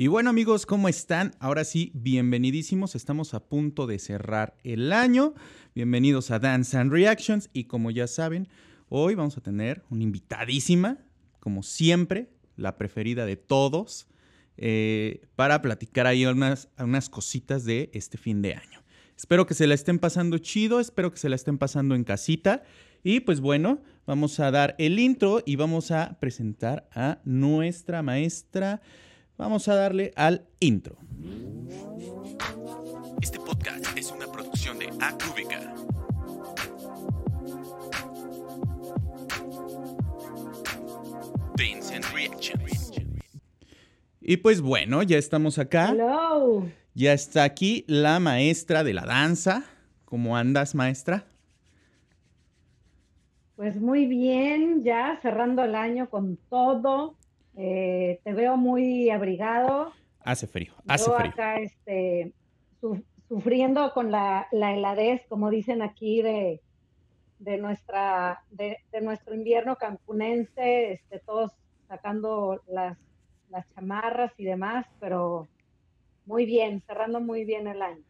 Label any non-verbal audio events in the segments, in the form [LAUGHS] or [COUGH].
Y bueno amigos, ¿cómo están? Ahora sí, bienvenidísimos. Estamos a punto de cerrar el año. Bienvenidos a Dance and Reactions. Y como ya saben, hoy vamos a tener una invitadísima, como siempre, la preferida de todos, eh, para platicar ahí unas, unas cositas de este fin de año. Espero que se la estén pasando chido, espero que se la estén pasando en casita. Y pues bueno, vamos a dar el intro y vamos a presentar a nuestra maestra. Vamos a darle al intro. Este podcast es una producción de Acúbica. Y pues bueno, ya estamos acá. Hello. Ya está aquí la maestra de la danza. ¿Cómo andas, maestra? Pues muy bien, ya cerrando el año con todo. Eh, te veo muy abrigado. Hace frío, hace Yo frío. acá este, su- sufriendo con la, la heladez, como dicen aquí, de, de, nuestra, de, de nuestro invierno cancunense, este, todos sacando las, las chamarras y demás, pero muy bien, cerrando muy bien el año.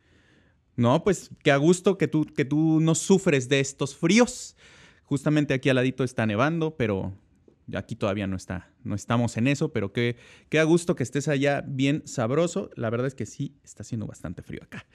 No, pues qué a gusto que tú, que tú no sufres de estos fríos. Justamente aquí al ladito está nevando, pero aquí todavía no está, no estamos en eso, pero qué, qué a gusto que estés allá bien sabroso. La verdad es que sí, está haciendo bastante frío acá.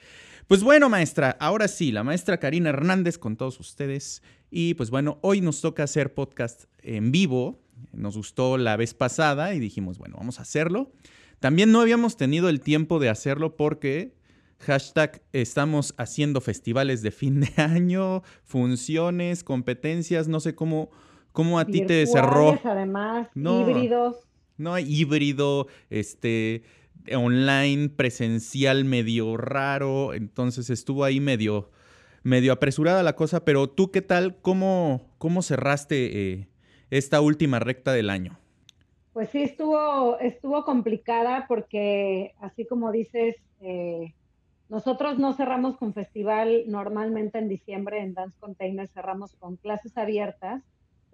Pues bueno, maestra, ahora sí, la maestra Karina Hernández con todos ustedes. Y pues bueno, hoy nos toca hacer podcast en vivo. Nos gustó la vez pasada y dijimos, bueno, vamos a hacerlo. También no habíamos tenido el tiempo de hacerlo porque Hashtag estamos haciendo festivales de fin de [LAUGHS] año, funciones, competencias, no sé cómo, cómo a ti te cerró. Virtuales, Además, No. híbridos. No, híbrido, este, online, presencial, medio raro. Entonces estuvo ahí medio, medio apresurada la cosa. Pero tú, ¿qué tal? ¿Cómo, cómo cerraste eh, esta última recta del año? Pues sí, estuvo, estuvo complicada porque, así como dices, eh, nosotros no cerramos con festival normalmente en diciembre en Dance Container, cerramos con clases abiertas,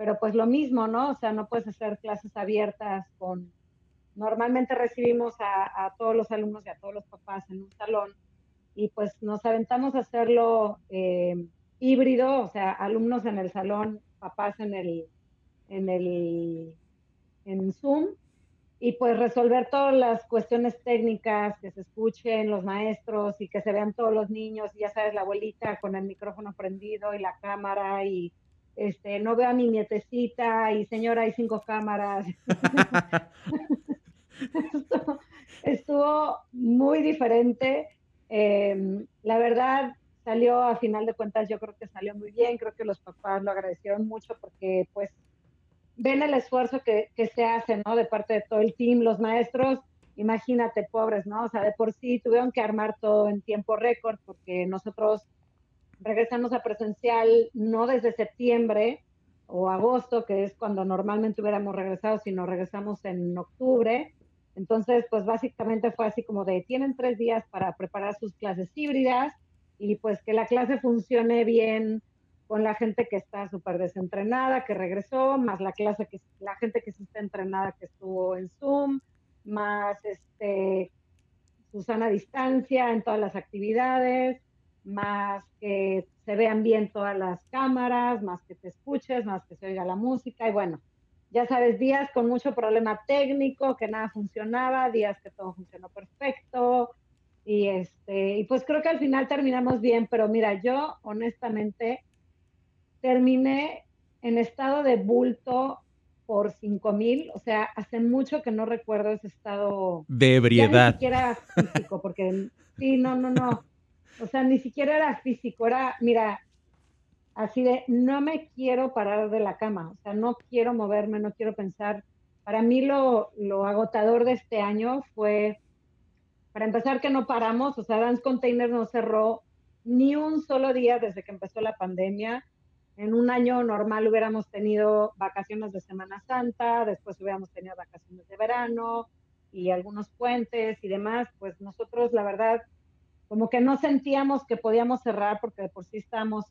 pero pues lo mismo, ¿no? O sea, no puedes hacer clases abiertas con... Normalmente recibimos a, a todos los alumnos y a todos los papás en un salón y pues nos aventamos a hacerlo eh, híbrido, o sea, alumnos en el salón, papás en el, en el en Zoom y pues resolver todas las cuestiones técnicas, que se escuchen los maestros y que se vean todos los niños, y ya sabes, la abuelita con el micrófono prendido y la cámara y este, no veo a mi nietecita y señora, hay cinco cámaras. estuvo, [LAUGHS] estuvo muy diferente. Eh, la verdad, salió a final de cuentas, yo creo que salió muy bien, creo que los papás lo agradecieron mucho porque pues ven el esfuerzo que, que, se hace, ¿no? De parte de todo el team, los maestros, imagínate, pobres, ¿no? O sea, de por sí tuvieron que armar todo en tiempo récord porque nosotros regresamos a presencial no desde septiembre o agosto, que es cuando normalmente hubiéramos regresado, sino regresamos en octubre. Entonces, pues básicamente fue así como de, tienen tres días para preparar sus clases híbridas y pues que la clase funcione bien con la gente que está súper desentrenada, que regresó, más la clase que la gente que sí está entrenada que estuvo en Zoom, más este Susana distancia en todas las actividades, más que se vean bien todas las cámaras, más que te escuches, más que se oiga la música y bueno, ya sabes, días con mucho problema técnico, que nada funcionaba, días que todo funcionó perfecto y este y pues creo que al final terminamos bien, pero mira, yo honestamente terminé en estado de bulto por 5 mil, o sea, hace mucho que no recuerdo ese estado de ebriedad. ni siquiera físico, porque sí, no, no, no, o sea, ni siquiera era físico, era, mira, así de, no me quiero parar de la cama, o sea, no quiero moverme, no quiero pensar. Para mí lo, lo agotador de este año fue, para empezar, que no paramos, o sea, Dance Container no cerró ni un solo día desde que empezó la pandemia en un año normal hubiéramos tenido vacaciones de Semana Santa, después hubiéramos tenido vacaciones de verano y algunos puentes y demás, pues nosotros la verdad como que no sentíamos que podíamos cerrar porque de por sí estábamos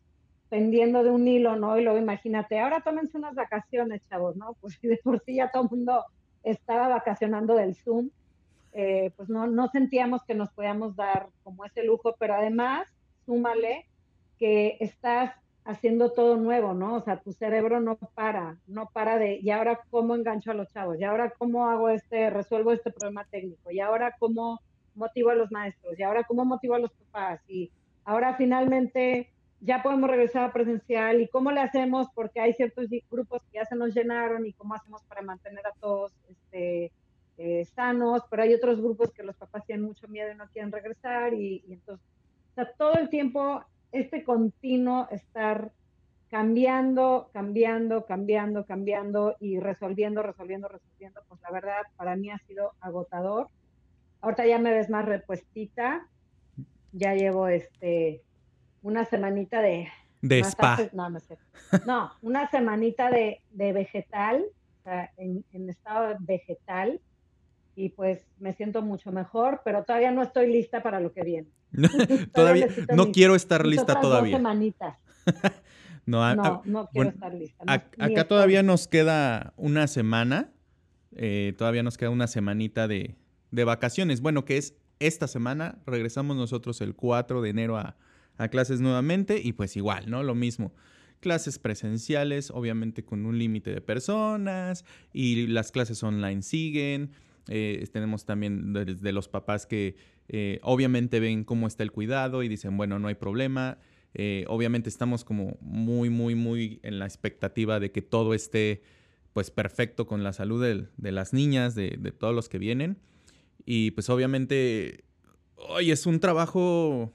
pendiendo de un hilo, ¿no? Y luego imagínate, ahora tómense unas vacaciones, chavos, ¿no? Pues de por sí ya todo el mundo estaba vacacionando del Zoom. eh, pues no, no sentíamos que nos podíamos dar como ese lujo, pero además, súmale que estás haciendo todo nuevo, ¿no? O sea, tu cerebro no para, no para de, y ahora cómo engancho a los chavos, y ahora cómo hago este, resuelvo este problema técnico, y ahora cómo motivo a los maestros, y ahora cómo motivo a los papás, y ahora finalmente ya podemos regresar a presencial, y cómo le hacemos, porque hay ciertos grupos que ya se nos llenaron, y cómo hacemos para mantener a todos este, eh, sanos, pero hay otros grupos que los papás tienen mucho miedo y no quieren regresar, y, entonces, todo el tiempo este continuo estar cambiando, cambiando, cambiando, cambiando y resolviendo, resolviendo, resolviendo, pues la verdad para mí ha sido agotador. Ahorita ya me ves más repuestita, ya llevo este una semanita de... De spa. no, no, una semanita de, de vegetal, o sea, en, en estado vegetal, y pues me siento mucho mejor, pero todavía no estoy lista para lo que viene. [LAUGHS] todavía [LAUGHS] no quiero estar lista todavía. Dos semanitas. no, no, quiero estar lista. acá todavía nos queda una semana, eh, todavía nos queda una semanita de, de, vacaciones. Bueno, que es esta semana, regresamos nosotros el 4 de enero a, a clases nuevamente y pues igual, ¿no? Lo mismo clases presenciales, obviamente con un límite de personas y las clases online siguen. Eh, tenemos también de, los papás que eh, obviamente ven cómo está el cuidado y dicen, bueno, no hay problema. Eh, obviamente estamos como muy, muy, muy en la expectativa de que todo esté pues perfecto con la salud de, las niñas, de, todos los que vienen. Y pues obviamente, hoy es un trabajo,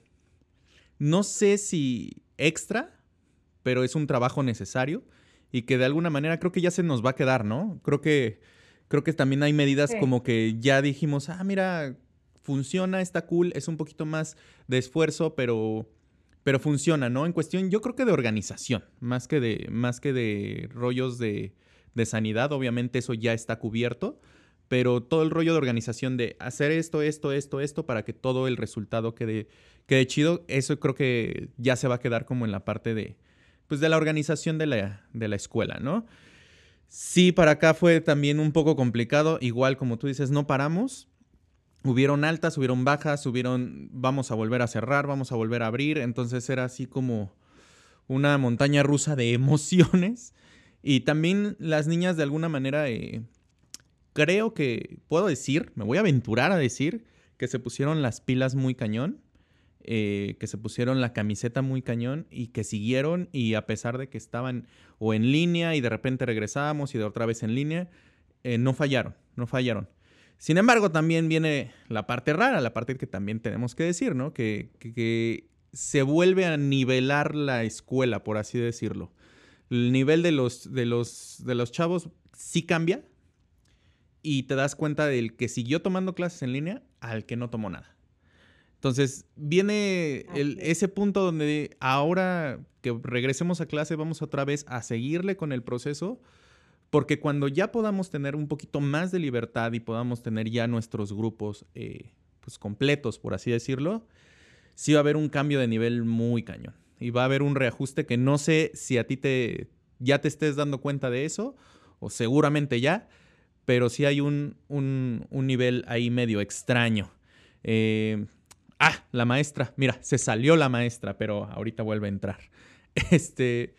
no sé si extra, pero es un trabajo necesario y que de alguna manera creo que ya se nos va a quedar, ¿no? Creo que creo que también hay medidas como que ya dijimos, ah, mira, funciona, está cool, es un poquito más de esfuerzo, pero, pero funciona, ¿no? En cuestión, yo creo que de organización, más que de, más que de rollos de, de sanidad, obviamente eso ya está cubierto, pero todo el rollo de organización de hacer esto, esto, esto, esto, para que todo el resultado quede, quede chido, eso creo que ya se va a quedar como en la parte de, pues de la organización de la, de la escuela, ¿no? Sí, para acá fue también un poco complicado. Igual, como tú dices, no paramos. Hubieron altas, hubieron bajas, hubieron, vamos a volver a cerrar, vamos a volver a abrir. Entonces era así como una montaña rusa de [LAUGHS] emociones. Y también las niñas de alguna manera, eh, creo que puedo decir, me voy a aventurar a decir que se pusieron las pilas muy cañón. Eh, que se pusieron la camiseta muy cañón y que siguieron y a pesar de que estaban o en línea y de repente regresábamos y de otra vez en línea, eh, no fallaron, no fallaron. Sin embargo, también viene la parte rara, la parte que también tenemos que decir, ¿no? Que, que, se vuelve a nivelar la escuela, por así decirlo. El nivel de los, de los, de los chavos sí cambia y te das cuenta del que siguió tomando clases en línea al que no tomó nada. Entonces, viene ese punto donde ahora que regresemos a clase vamos otra vez a seguirle con el proceso, porque cuando ya podamos tener un poquito más de libertad y podamos tener ya nuestros grupos eh, pues completos, por así decirlo, sí va a haber un cambio de nivel muy cañón. Y va a haber un reajuste que no sé si a ti te, ya te estés dando cuenta de eso, o seguramente ya, pero sí hay un, un, un nivel ahí medio extraño. Eh, Ah, la maestra. Mira, se salió la maestra, pero ahorita vuelve a entrar. [LAUGHS] Este.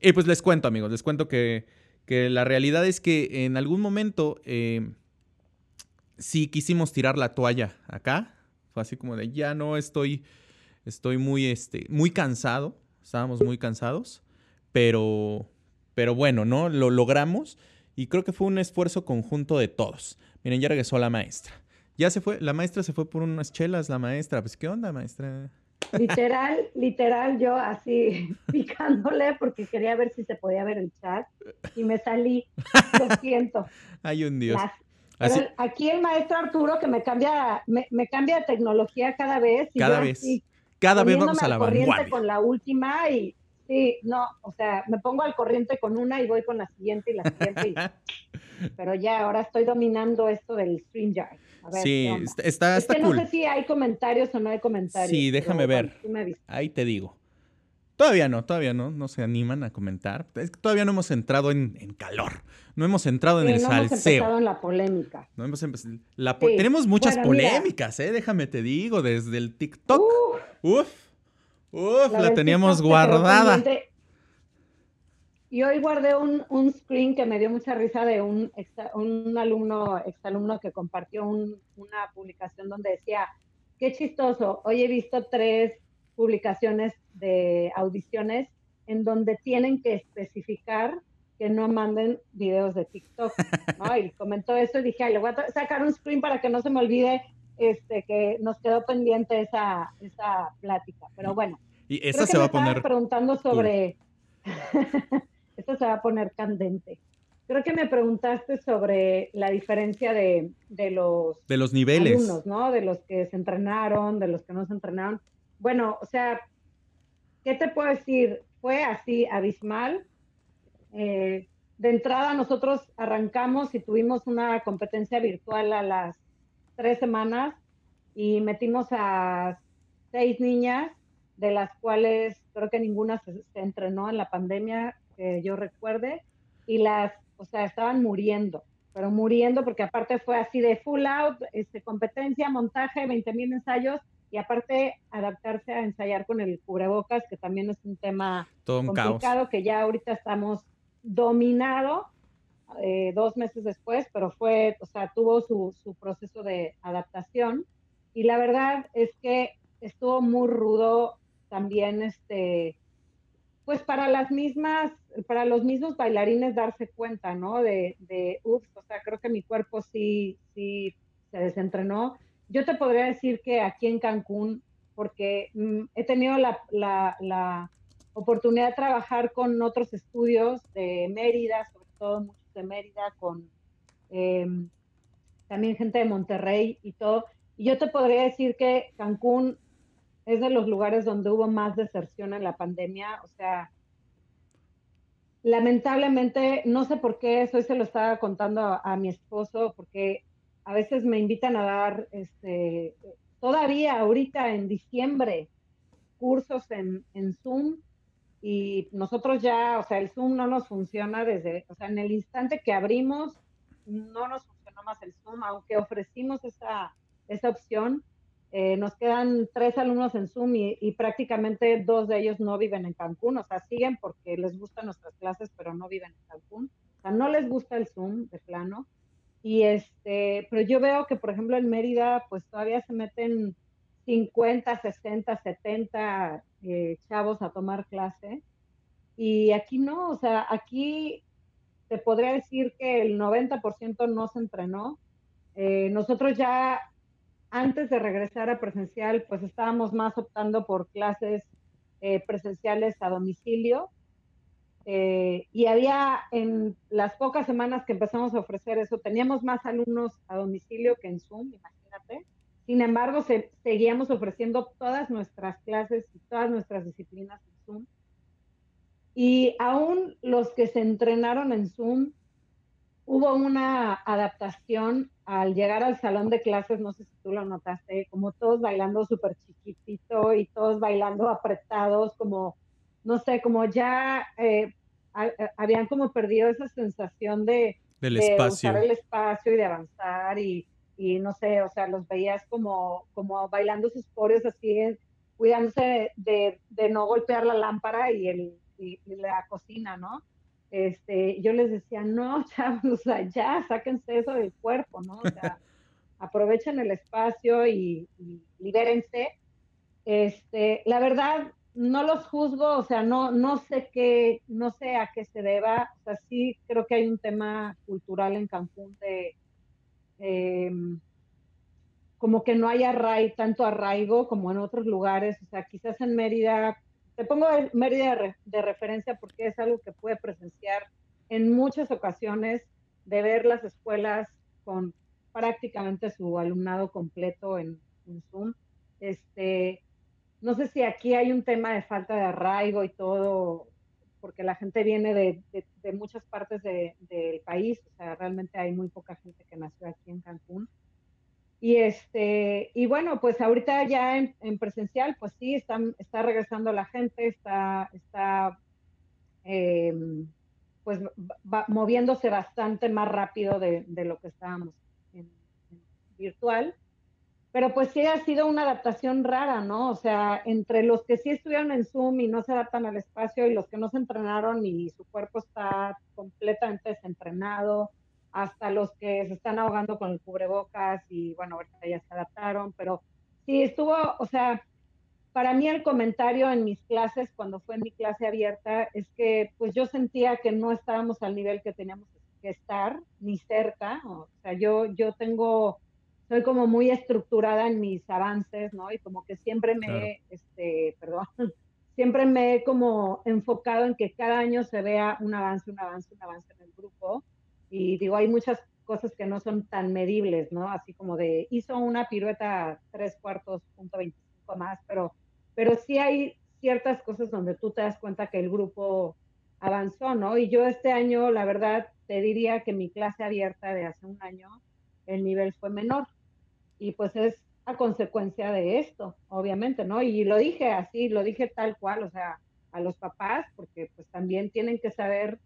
Y pues les cuento, amigos, les cuento que, que la realidad es que en algún momento eh, sí quisimos tirar la toalla acá. Fue así como de ya no estoy. Estoy muy, este, muy cansado. Estábamos muy cansados. Pero. Pero bueno, ¿no? Lo logramos. Y creo que fue un esfuerzo conjunto de todos. Miren, ya regresó la maestra. Ya se fue, la maestra se fue por unas chelas, la maestra. Pues, ¿qué onda, maestra? Literal, literal, yo así [LAUGHS] picándole porque quería ver si se podía ver el chat y me salí. Lo siento. [LAUGHS] Hay un Dios. aquí el maestro Arturo que me cambia, me, cambia de tecnología cada vez. Y cada vez. cada vez vamos a la vanguardia. con la última y sí, no, o sea, me pongo al corriente con una y voy con la siguiente y la siguiente. [LAUGHS] pero ya ahora estoy dominando esto del StreamYard sí, está, está, es que No sé si hay comentarios o no hay comentarios. Sí, déjame ver. Ahí te digo. Todavía no, todavía no, no se animan a comentar. Es que todavía no hemos entrado en, en calor, no hemos entrado en el no hemos salseo. empezado en la polémica. No hemos empe- la po- Sí. Tenemos muchas Bueno, mira. polémicas, ¿eh? Déjame te digo, desde el TikTok. Uf, uf, la, teníamos guardada. Y hoy guardé un, un screen que me dio mucha risa de un, un alumno, exalumno que compartió un- una publicación donde decía, qué chistoso, hoy he visto tres publicaciones de audiciones en donde tienen que especificar que no manden videos de TikTok, ¿no? [LAUGHS] Y comentó eso y dije, "Ay, le voy a sacar un screen para que no se me olvide este, que nos quedó pendiente esa, esa plática. Pero bueno, Y Creo esta que se va a poner. preguntando sobre. [LAUGHS] Esto se va a poner candente. Creo que me preguntaste sobre la diferencia de, de los De los niveles. alumnos, ¿no? De los que se entrenaron, de los que no se entrenaron. Bueno, o sea, ¿qué te puedo decir? Fue así abismal. Eh, de entrada nosotros arrancamos y tuvimos una competencia virtual a las tres semanas y metimos a seis niñas, de las cuales creo que ninguna se, se entrenó en la pandemia, que yo recuerde, y las, o sea, estaban muriendo, pero muriendo porque aparte fue así de full out, este, competencia, montaje, 20 mil ensayos y aparte adaptarse a ensayar con el cubrebocas, que también es un tema Todo un caos. complicado que ya ahorita estamos dominado eh, dos meses después, pero fue, o sea, tuvo su, su proceso de adaptación y la verdad es que estuvo muy rudo también, este, pues para las mismas, para los mismos bailarines darse cuenta, ¿no? De, de ups, o sea, creo que mi cuerpo sí, sí se desentrenó. Yo te podría decir que aquí en Cancún, porque mm, he tenido la, la, la oportunidad de trabajar con otros estudios de Mérida, sobre todo muchos de Mérida, con eh, también gente de Monterrey y todo. Y yo te podría decir que Cancún es de los lugares donde hubo más deserción en la pandemia. O sea, lamentablemente, no sé por qué, eso hoy se lo estaba contando a, a mi esposo, porque a veces me invitan a dar, este, todavía ahorita en diciembre, cursos en, en Zoom y nosotros ya, o sea, el Zoom no nos funciona desde, o sea, en el instante que abrimos, no nos funcionó más el Zoom, aunque ofrecimos esa, esa opción. Eh, nos quedan tres alumnos en Zoom y, y, prácticamente dos de ellos no viven en Cancún, o sea, siguen porque les gustan nuestras clases, pero no viven en Cancún. O sea, no les gusta el Zoom de plano. Y este, pero yo veo que, por ejemplo, en Mérida, pues todavía se meten 50, 60, 70 eh, chavos a tomar clase. Y aquí no, o sea, aquí te podría decir que el 90% no se entrenó. Eh, nosotros ya antes de regresar a presencial, pues estábamos más optando por clases eh, presenciales a domicilio. Eh, y había en las pocas semanas que empezamos a ofrecer eso, teníamos más alumnos a domicilio que en Zoom, imagínate. Sin embargo, se, seguíamos ofreciendo todas nuestras clases y todas nuestras disciplinas en Zoom. Y aún los que se entrenaron en Zoom, hubo una adaptación al llegar al salón de clases, no sé si tú lo notaste, como todos bailando súper chiquitito y todos bailando apretados, como, no sé, como ya eh, a, a, habían como perdido esa sensación de, del de espacio. usar el espacio y de avanzar y, y, no sé, o sea, los veías como, como bailando sus coreos así, cuidándose de, de, de no golpear la lámpara y, el, y, y la cocina, ¿no? Este, yo les decía, no, [LAUGHS] chavos, o sea, ya, sáquense eso del cuerpo, ¿no? O sea, [LAUGHS] aprovechen el espacio y, y, libérense. Este, la verdad, no los juzgo, o sea, no, no sé qué, no sé a qué se deba, o sea, sí creo que hay un tema cultural en Cancún de, eh, como que no hay arraigo, tanto arraigo como en otros lugares, o sea, quizás en Mérida te pongo Mérida de, referencia porque es algo que puede presenciar en muchas ocasiones de ver las escuelas con prácticamente su alumnado completo en, Zoom. Este, no sé si aquí hay un tema de falta de arraigo y todo, porque la gente viene de muchas partes del país, o sea, realmente hay muy poca gente que nació aquí en Cancún. Y este, y bueno, pues ahorita ya en, presencial, pues sí, está, está regresando la gente, está, está em, pues moviéndose bastante más rápido de, lo que estábamos en, virtual. Pero pues sí ha sido una adaptación rara, ¿no? O sea, entre los que sí estuvieron en Zoom y no se adaptan al espacio y los que no se entrenaron y su cuerpo está completamente desentrenado, hasta los que se están ahogando con el cubrebocas y bueno, ahorita ya se adaptaron, pero sí estuvo, o sea, para mí el comentario en mis clases, cuando fue mi clase abierta, es que pues yo sentía que no estábamos al nivel que teníamos que estar, ni cerca, o sea, yo, yo tengo, soy como muy estructurada en mis avances, ¿no? Y como que siempre me, este, perdón, [LAUGHS] siempre me he como enfocado en que cada año se vea un avance, un avance, un avance en el grupo y digo, hay muchas cosas que no son tan medibles, ¿no? Así como de, hizo una pirueta tres cuartos, punto 25 más, pero, pero sí hay ciertas cosas donde tú te das cuenta que el grupo avanzó, ¿no? Y yo este año, la verdad, te diría que mi clase abierta de hace un año, el nivel fue menor. Y pues es a consecuencia de esto, obviamente, ¿no? Y lo dije así, lo dije tal cual, o sea, a los papás, porque pues también tienen que saber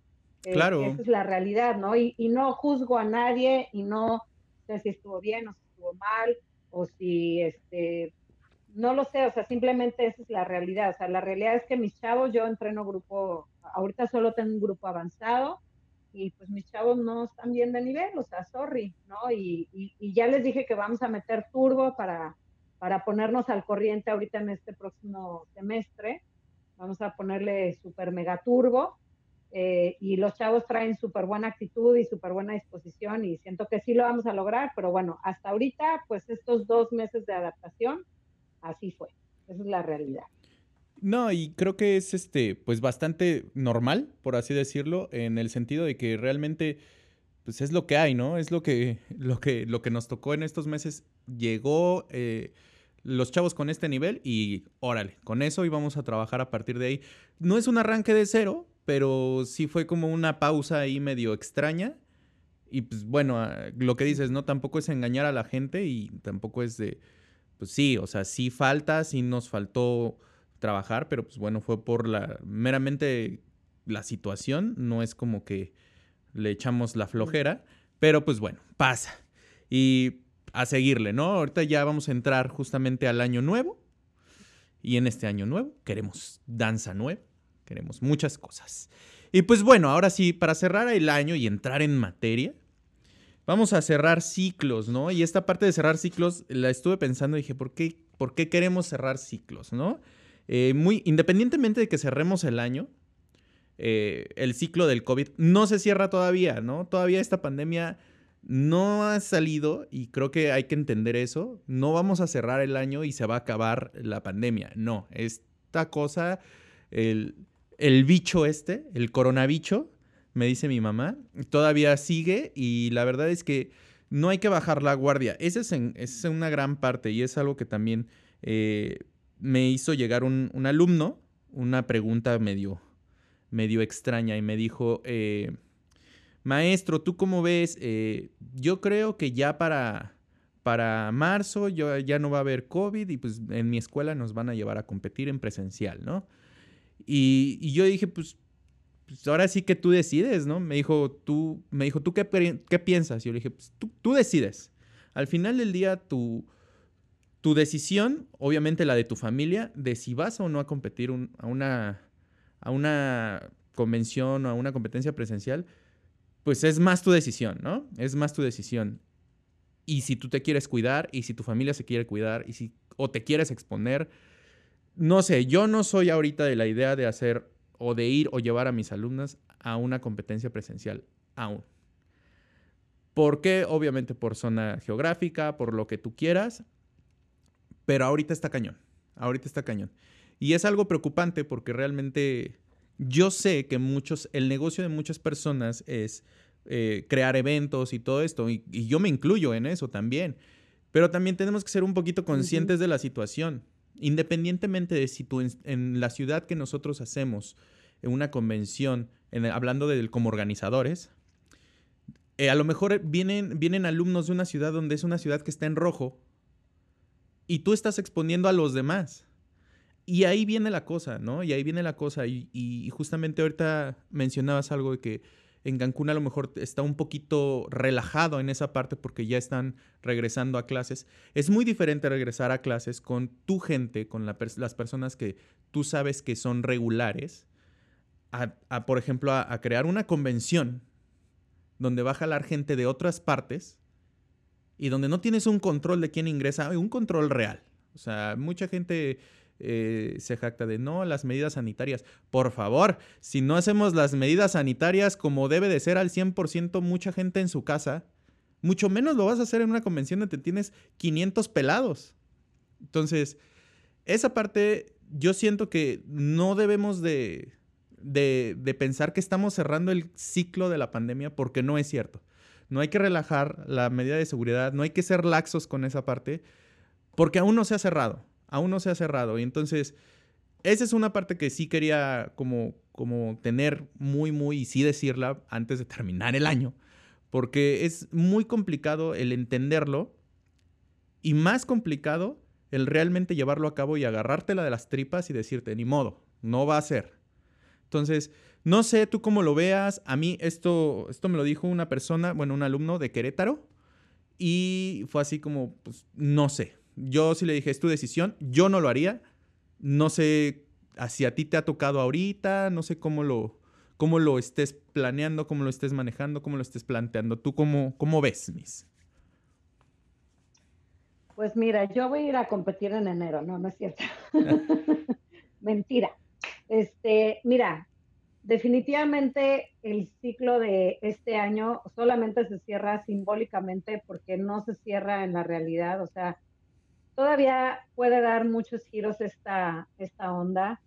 eh, claro. Esa es la realidad, ¿no? Y, no juzgo a nadie y no sé si estuvo bien o si estuvo mal o si, este, no lo sé, o sea, simplemente esa es la realidad. O sea, la realidad es que mis chavos, yo entreno grupo, ahorita solo tengo un grupo avanzado y pues mis chavos no están bien de nivel, o sea, sorry, ¿no? Y, y, ya les dije que vamos a meter turbo para, para ponernos al corriente ahorita en este próximo semestre. Vamos a ponerle super mega turbo eh, y los chavos traen súper buena actitud y súper buena disposición y siento que sí lo vamos a lograr, pero bueno, hasta ahorita, pues estos dos meses de adaptación, así fue. Esa es la realidad. No, y creo que es este, pues bastante normal, por así decirlo, en el sentido de que realmente, pues es lo que hay, ¿no? Es lo que, [LAUGHS] lo que, lo que nos tocó en estos meses. Llegó eh, los chavos con este nivel y órale, con eso íbamos a trabajar a partir de ahí. No es un arranque de cero, pero sí fue como una pausa ahí medio extraña. Y pues bueno, ah, lo que dices, ¿no? Tampoco es engañar a la gente y tampoco es de, pues sí, o sea, sí falta, sí nos faltó trabajar, pero pues bueno, fue por la, meramente la situación, no es como que le echamos la flojera, pero pues bueno, pasa. Y a seguirle, ¿no? Ahorita ya vamos a entrar justamente al año nuevo. Y en este año nuevo queremos danza nueva queremos muchas cosas. Y pues bueno, ahora sí, para cerrar el año y entrar en materia, vamos a cerrar ciclos, ¿no? Y esta parte de cerrar ciclos la estuve pensando y dije, ¿por qué, por qué queremos cerrar ciclos, ¿no? Eh, muy, independientemente de que cerremos el año, eh, el ciclo del COVID no se cierra todavía, ¿no? Todavía esta pandemia no ha salido y creo que hay que entender eso. No vamos a cerrar el año y se va a acabar la pandemia. No, esta cosa, el, el bicho este, el coronavicho, me dice mi mamá, todavía sigue y la verdad es que no hay que bajar la guardia. Esa es, una gran parte y es algo que también eh, me hizo llegar un, alumno, una pregunta medio, medio extraña y me dijo, eh, maestro, ¿tú cómo ves? Eh, yo creo que ya para, para marzo ya no va a haber COVID y pues en mi escuela nos van a llevar a competir en presencial, ¿no? Y, yo dije, pues, pues, ahora sí que tú decides, ¿no? Me dijo, tú, me dijo, ¿tú qué, qué piensas? Y yo le dije, pues tú, tú, decides. Al final del día, tu, tu decisión, obviamente la de tu familia, de si vas o no a competir a, una, a una convención o a una competencia presencial, pues es más tu decisión, ¿no? Es más tu decisión. Y si tú te quieres cuidar, y si tu familia se quiere cuidar, y si o te quieres exponer, no sé, yo no soy ahorita de la idea de hacer o de ir o llevar a mis alumnas a una competencia presencial aún. ¿Por qué? Obviamente por zona geográfica, por lo que tú quieras, pero ahorita está cañón, ahorita está cañón. Y es algo preocupante porque realmente yo sé que muchos, el negocio de muchas personas es eh, crear eventos y todo esto, y, yo me incluyo en eso también, pero también tenemos que ser un poquito conscientes de la situación. Independientemente de si tú en, la ciudad que nosotros hacemos en una convención, hablando de como organizadores, eh, a lo mejor vienen, vienen alumnos de una ciudad donde es una ciudad que está en rojo y tú estás exponiendo a los demás. Y ahí viene la cosa, ¿no? Y ahí viene la cosa. Y, y justamente ahorita mencionabas algo de que en Cancún a lo mejor está un poquito relajado en esa parte porque ya están regresando a clases. Es muy diferente regresar a clases con tu gente, con las personas que tú sabes que son regulares, a, por ejemplo, a, crear una convención donde va a jalar gente de otras partes y donde no tienes un control de quién ingresa, un control real. O sea, mucha gente eh, se jacta de no, las medidas sanitarias. Por favor, si no hacemos las medidas sanitarias como debe de ser al 100% mucha gente en su casa, mucho menos lo vas a hacer en una convención donde tienes 500 pelados. Entonces, esa parte yo siento que no debemos de, de, de pensar que estamos cerrando el ciclo de la pandemia porque no es cierto. No hay que relajar la medida de seguridad, no hay que ser laxos con esa parte, porque aún no se ha cerrado aún no se ha cerrado. Y entonces, esa es una parte que sí quería como, como tener muy, muy, y sí decirla antes de terminar el año, porque es muy complicado el entenderlo y más complicado el realmente llevarlo a cabo y agarrártela de las tripas y decirte, ni modo, no va a ser. Entonces, no sé tú cómo lo veas. A mí esto, esto me lo dijo una persona, bueno, un alumno de Querétaro. Y fue así como, pues, no sé. Yo sí le dije, es tu decisión, yo no lo haría. No sé si a ti te ha tocado ahorita, no sé cómo lo, cómo lo estés planeando, cómo lo estés manejando, cómo lo estés planteando. ¿Tú cómo, cómo ves, Miss? Pues mira, yo voy a ir a competir en enero, no, no es cierto. [LAUGHS] Mentira. Este, mira, definitivamente el ciclo de este año solamente se cierra simbólicamente porque no se cierra en la realidad, o sea, todavía puede dar muchos giros esta, esta onda.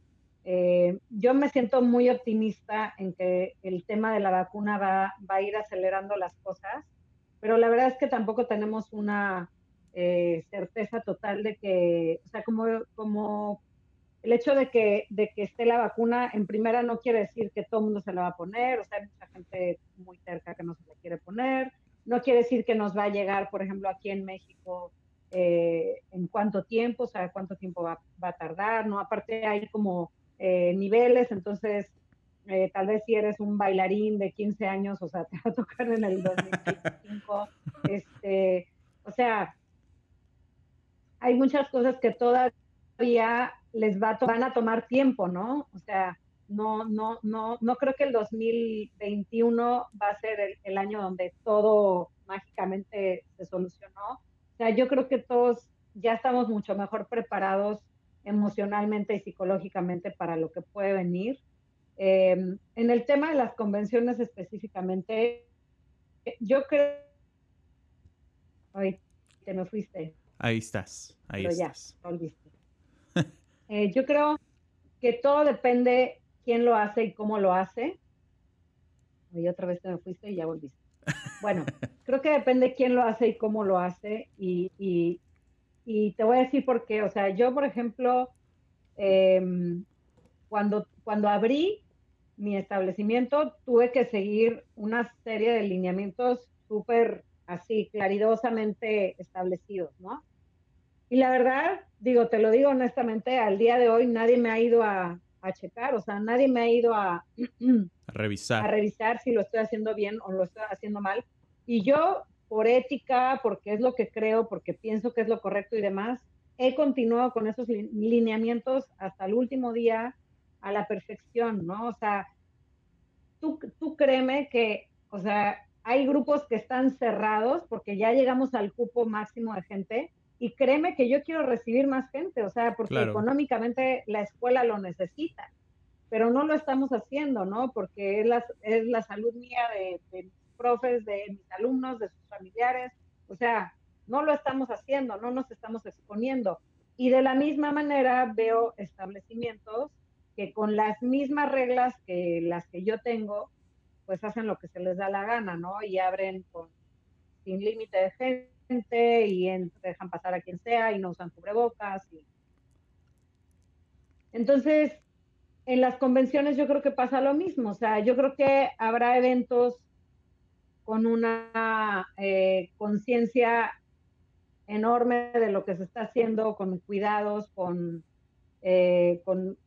Eh, yo me siento muy optimista en que el tema de la vacuna va, va, a ir acelerando las cosas, pero la verdad es que tampoco tenemos una eh, certeza total de que, o sea, como, como el hecho de que, de que esté la vacuna, en primera no quiere decir que todo el mundo se la va a poner, o sea, hay mucha gente muy cerca que no se la quiere poner, no quiere decir que nos va a llegar, por ejemplo, aquí en México eh, en cuánto tiempo, o sea, cuánto tiempo va, a tardar, ¿no? Aparte hay como eh, niveles, entonces eh, tal vez si eres un bailarín de 15 años, o sea, [LAUGHS] te va a tocar en el 2025, este, o sea, hay muchas cosas que todavía les va van a tomar tiempo, ¿no? O sea, no, no, no, no creo que el 2021 va a ser el, año donde todo mágicamente se solucionó sea, yo creo que todos ya estamos mucho mejor preparados emocionalmente y psicológicamente para lo que puede venir. Em, en el tema de las convenciones específicamente, yo creo... Ay, te me fuiste. Ahí estás, ahí estás. Ya. [LAUGHS] Eh, yo creo que todo depende quién lo hace y cómo lo hace. Y otra vez te me fuiste y ya volviste. Bueno, [LAUGHS] creo que depende quién lo hace y cómo lo hace. Y, te voy a decir por qué. O sea, yo, por ejemplo, em, cuando, cuando abrí mi establecimiento, tuve que seguir una serie de lineamientos súper así, claridosamente establecidos, ¿no? Y la verdad, digo, te lo digo honestamente, al día de hoy nadie me ha ido a, a checar, o sea, nadie me ha ido a, [CLEARS THROAT] revisar. a revisar si lo estoy haciendo bien o lo estoy haciendo mal. Y yo, por ética, porque es lo que creo, porque pienso que es lo correcto y demás, he continuado con esos lineamientos hasta el último día a la perfección, ¿no? O sea, tú, tú créeme que, o sea, hay grupos que están cerrados porque ya llegamos al cupo máximo de gente y créeme que yo quiero recibir más gente, o sea, porque económicamente la escuela lo necesita, pero no lo estamos haciendo, ¿no? Porque es la, es la salud mía de, de mis profes, de mis alumnos, de sus familiares, o sea, no lo estamos haciendo, no nos estamos exponiendo. Y de la misma manera veo establecimientos que con las mismas reglas que las que yo tengo, pues hacen lo que se les da la gana, ¿no? Y abren con, sin límite de gente y dejan pasar a quien sea y no usan cubrebocas. Y... Entonces, en las convenciones yo creo que pasa lo mismo, o sea, yo creo que habrá eventos con una eh, conciencia enorme de lo que se está haciendo, con cuidados, con, eh, con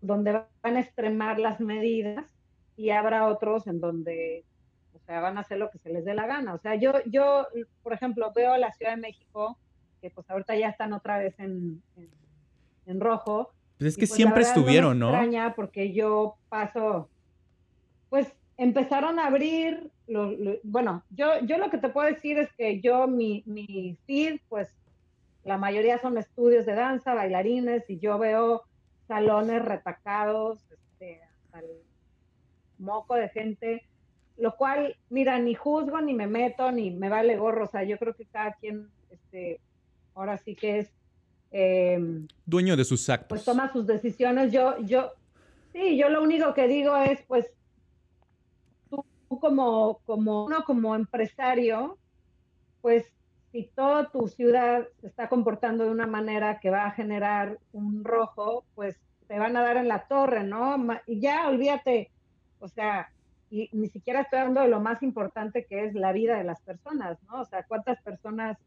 donde van a extremar las medidas y habrá otros en donde o sea, van a hacer lo que se les dé la gana. O sea, yo, yo por ejemplo, veo a la Ciudad de México, que pues ahorita ya están otra vez en, en, rojo. Pues es que pues, siempre estuvieron, no, me extraña porque yo paso, pues empezaron a abrir, bueno, yo, yo lo que te puedo decir es que yo, mi, mi feed, pues la mayoría son estudios de danza, bailarines, y yo veo salones retacados, este, hasta el moco de gente, lo cual, mira, ni juzgo, ni me meto, ni me vale gorro, o sea, yo creo que cada quien, este, ahora sí que es... Em, Dueño de sus actos. Pues toma sus decisiones, yo, yo, sí, yo lo único que digo es, pues, como, como uno como empresario, pues si toda tu ciudad se está comportando de una manera que va a generar un rojo, pues te van a dar en la torre, ¿no? Y ya olvídate, o sea, y ni siquiera estoy hablando de lo más importante que es la vida de las personas, ¿no? O sea, cuántas personas,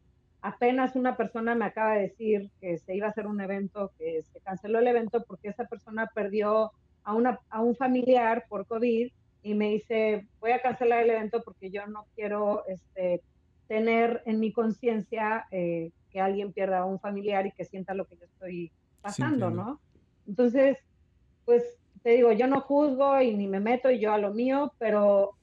apenas una persona me acaba de decir que se iba a hacer un evento, que se canceló el evento porque esa persona perdió a, una, a un familiar por COVID y me dice, voy a cancelar el evento porque yo no quiero este, tener en mi conciencia eh, que alguien pierda a un familiar y que sienta lo que yo estoy pasando, ¿no? Entonces, pues te digo, yo no juzgo y ni me meto y yo a lo mío, pero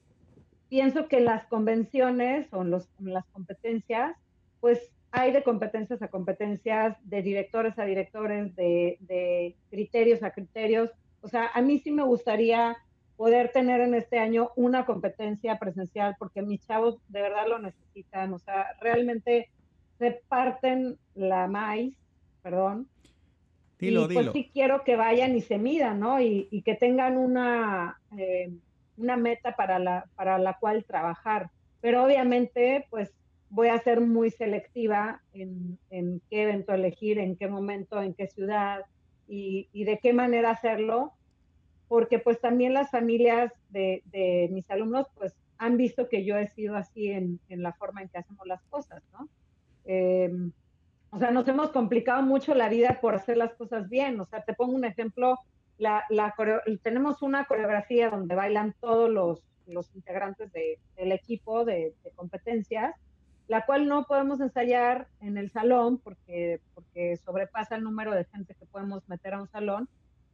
pienso que las convenciones o los, las competencias, pues hay de competencias a competencias, de directores a directores, de, de criterios a criterios. O sea, a mí sí me gustaría poder tener en este año una competencia presencial, porque mis chavos de verdad lo necesitan, o sea, realmente se parten la maíz, perdón. Dilo, y pues sí quiero que vayan y se midan, ¿no? Y, que tengan una, eh, una meta para la, para la cual trabajar. Pero obviamente, pues voy a ser muy selectiva en, en qué evento elegir, en qué momento, en qué ciudad y, y de qué manera hacerlo, porque pues también las familias de, mis alumnos pues han visto que yo he sido así en, la forma en que hacemos las cosas, ¿no? Em, o sea, nos hemos complicado mucho la vida por hacer las cosas bien. O sea, te pongo un ejemplo, la, tenemos una coreografía donde bailan todos los, integrantes del equipo de, de, competencias, la cual no podemos ensayar en el salón porque, porque sobrepasa el número de gente que podemos meter a un salón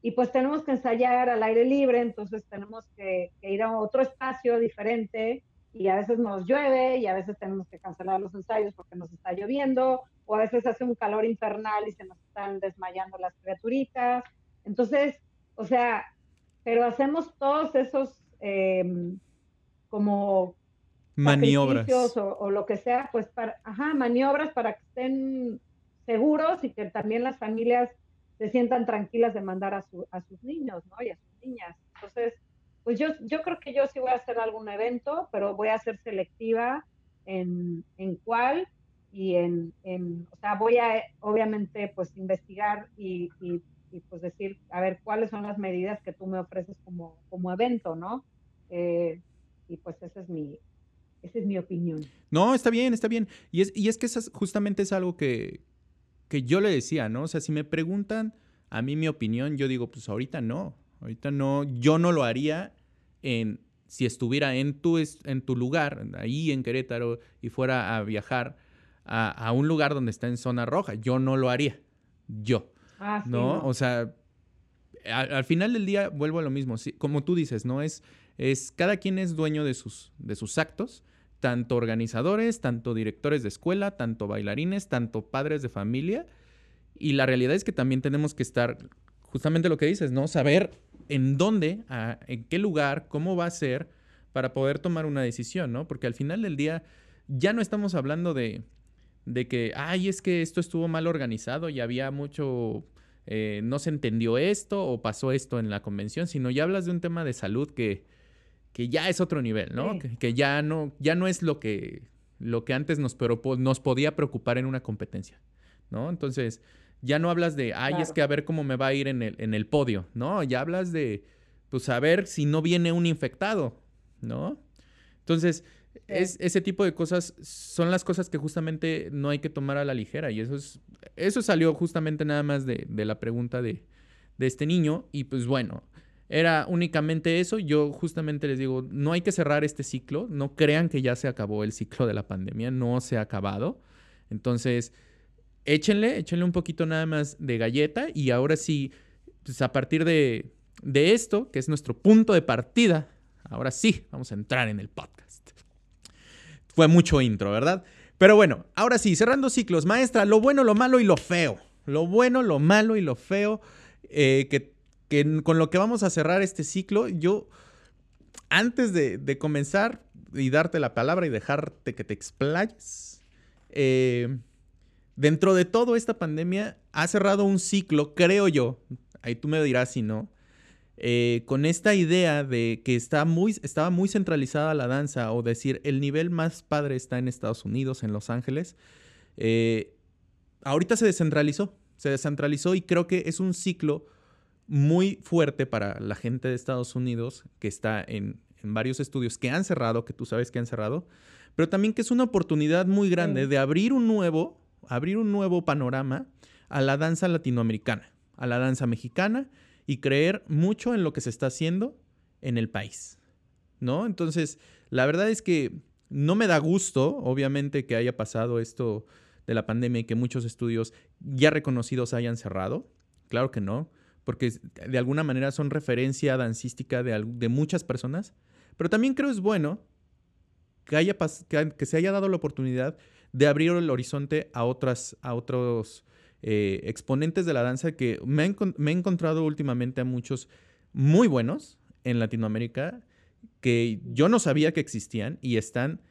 y pues tenemos que ensayar al aire libre, entonces tenemos que, ir a otro espacio diferente y a veces nos llueve y a veces tenemos que cancelar los ensayos porque nos está lloviendo o a veces hace un calor infernal y se nos están desmayando las criaturitas. Entonces, o sea, pero hacemos todos esos em, como maniobras o, o, lo que sea, pues para, ajá, maniobras para que estén seguros y que también las familias se sientan tranquilas de mandar a, su, a sus niños, ¿no? Y a sus niñas. Entonces, pues yo, yo creo que yo sí voy a hacer algún evento, pero voy a ser selectiva en, en cuál y en, en, o sea, voy a obviamente pues investigar y, y, pues decir, a ver, cuáles son las medidas que tú me ofreces como, como evento, ¿no? Eh, y pues esa es mi, esa es mi opinión. No, está bien, está bien. Y es, y es que justamente es algo que, que yo le decía, ¿no? O sea, si me preguntan a mí mi opinión, yo digo, pues ahorita no, ahorita no, yo no lo haría en, si estuviera en tu, en tu lugar, ahí en Querétaro, y fuera a viajar a, un lugar donde está en zona roja, yo no lo haría, yo, ah, ¿no? O sea, al, final del día vuelvo a lo mismo, como tú dices, ¿no? Es, es, cada quien es dueño de sus, de sus actos, tanto organizadores, tanto directores de escuela, tanto bailarines, tanto padres de familia. Y la realidad es que también tenemos que estar, justamente lo que dices, ¿no? Saber en dónde, en qué lugar, cómo va a ser para poder tomar una decisión, ¿no? Porque al final del día ya no estamos hablando de, de que, ay, es que esto estuvo mal organizado y había mucho, eh, no se entendió esto o pasó esto en la convención, sino ya hablas de un tema de salud que, que ya es otro nivel, ¿no? Que, ya no, ya no es lo que, lo que antes nos, nos podía preocupar en una competencia, ¿no? Entonces, ya no hablas de, ay, es que a ver cómo me va a ir en el, en el podio, ¿no? Ya hablas de, pues, a ver si no viene un infectado, ¿no? Entonces, es, ese tipo de cosas son las cosas que justamente no hay que tomar a la ligera. Y eso es, eso salió justamente nada más de, de la pregunta de, de este niño. Y pues bueno, era únicamente eso. Yo justamente les digo, no hay que cerrar este ciclo. No crean que ya se acabó el ciclo de la pandemia. No se ha acabado. Entonces, échenle, échenle un poquito nada más de galleta. Y ahora sí, pues a partir de, de esto, que es nuestro punto de partida, ahora sí, vamos a entrar en el podcast. Fue mucho intro, ¿verdad? Pero bueno, ahora sí, cerrando ciclos, maestra, lo bueno, lo malo y lo feo. Lo bueno, lo malo y lo feo eh, que, con lo que vamos a cerrar este ciclo, yo, antes de, comenzar y darte la palabra y dejarte que te explayes, eh, dentro de toda esta pandemia ha cerrado un ciclo, creo yo, ahí tú me dirás si no, eh, con esta idea de que está muy, estaba muy centralizada la danza, o decir, el nivel más padre está en Estados Unidos, en Los Ángeles, ahorita se descentralizó, se descentralizó y creo que es un ciclo muy fuerte para la gente de Estados Unidos que está en, varios estudios que han cerrado, que tú sabes que han cerrado, pero también que es una oportunidad muy grande de abrir un nuevo, abrir un nuevo panorama a la danza latinoamericana, a la danza mexicana y creer mucho en lo que se está haciendo en el país, ¿no? Entonces, la verdad es que no me da gusto, obviamente, que haya pasado esto de la pandemia y que muchos estudios ya reconocidos hayan cerrado. Claro que no porque de alguna manera son referencia dancística de, muchas personas, pero también creo es bueno que, haya que, se haya dado la oportunidad de abrir el horizonte a, otras, a otros eh, exponentes de la danza que me, he encontrado últimamente a muchos muy buenos en Latinoamérica que yo no sabía que existían y están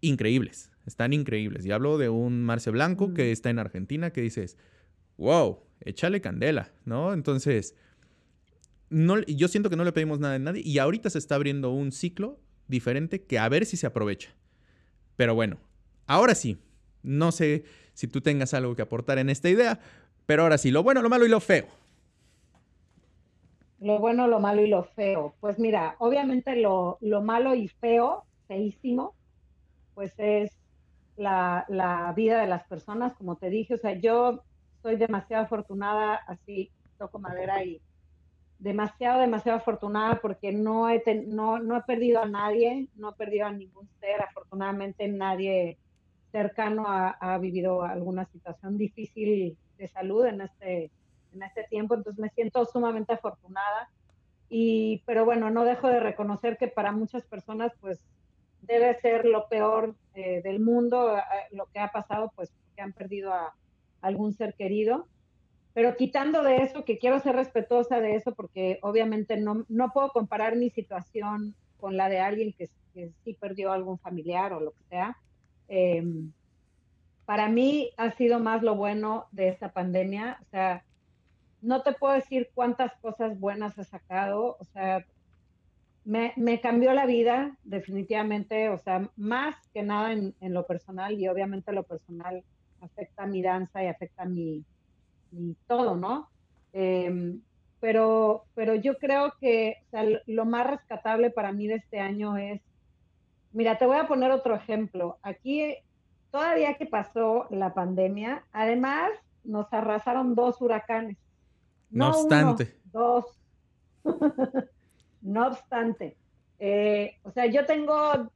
increíbles, están increíbles. Y hablo de un Marce Blanco que está en Argentina que dices, wow, échale candela, ¿no? Entonces, no, yo siento que no le pedimos nada a nadie y ahorita se está abriendo un ciclo diferente que a ver si se aprovecha. Pero bueno, ahora sí, no sé si tú tengas algo que aportar en esta idea, pero ahora sí, lo bueno, lo malo y lo feo. Lo bueno, lo malo y lo feo. Pues mira, obviamente lo, malo y feo, feísimo, pues es la, la, vida de las personas, como te dije. O sea, yo soy demasiado afortunada, así toco madera y demasiado, demasiado afortunada porque no he, no, no he perdido a nadie, no he perdido a ningún ser, afortunadamente nadie cercano ha, ha, vivido alguna situación difícil de salud en este, en este tiempo, entonces me siento sumamente afortunada. Y, pero bueno, no dejo de reconocer que para muchas personas, pues, debe ser lo peor eh, del mundo, eh, lo que ha pasado, pues, que han perdido a, algún ser querido. Pero quitando de eso, que quiero ser respetuosa de eso, porque obviamente no, no puedo comparar mi situación con la de alguien que, sí perdió algún familiar o lo que sea. Em, para mí ha sido más lo bueno de esta pandemia. O sea, no te puedo decir cuántas cosas buenas he sacado. O sea, me, me cambió la vida definitivamente. O sea, más que nada en, en lo personal y obviamente lo personal afecta mi danza y afecta mi, todo, ¿no? Em, pero, pero yo creo que lo más rescatable para mí de este año es, mira, te voy a poner otro ejemplo. Aquí, todavía que pasó la pandemia, además nos arrasaron dos huracanes. No, obstante. dos. [LAUGHS] no obstante. Eh, o sea, yo tengo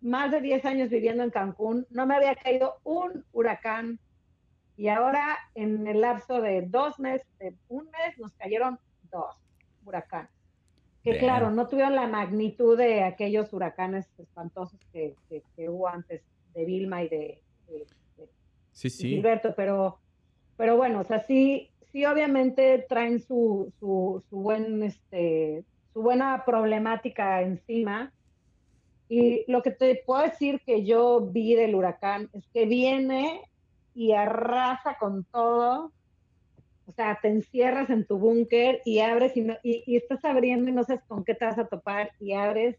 más de 10 años viviendo en Cancún, no me había caído un huracán y ahora en el lapso de dos meses, de un mes, nos cayeron dos huracanes. Que claro, no tuvieron la magnitud de aquellos huracanes espantosos que, hubo antes de Vilma y de, sí, sí. Gilberto, pero, pero bueno, o sea, sí, sí obviamente traen su, su, su buen, este, su buena problemática encima y lo que te puedo decir que yo vi del huracán es que viene y arrasa con todo. O sea, te encierras en tu búnker y abres y, y, estás abriendo y no sabes con qué te vas a topar y abres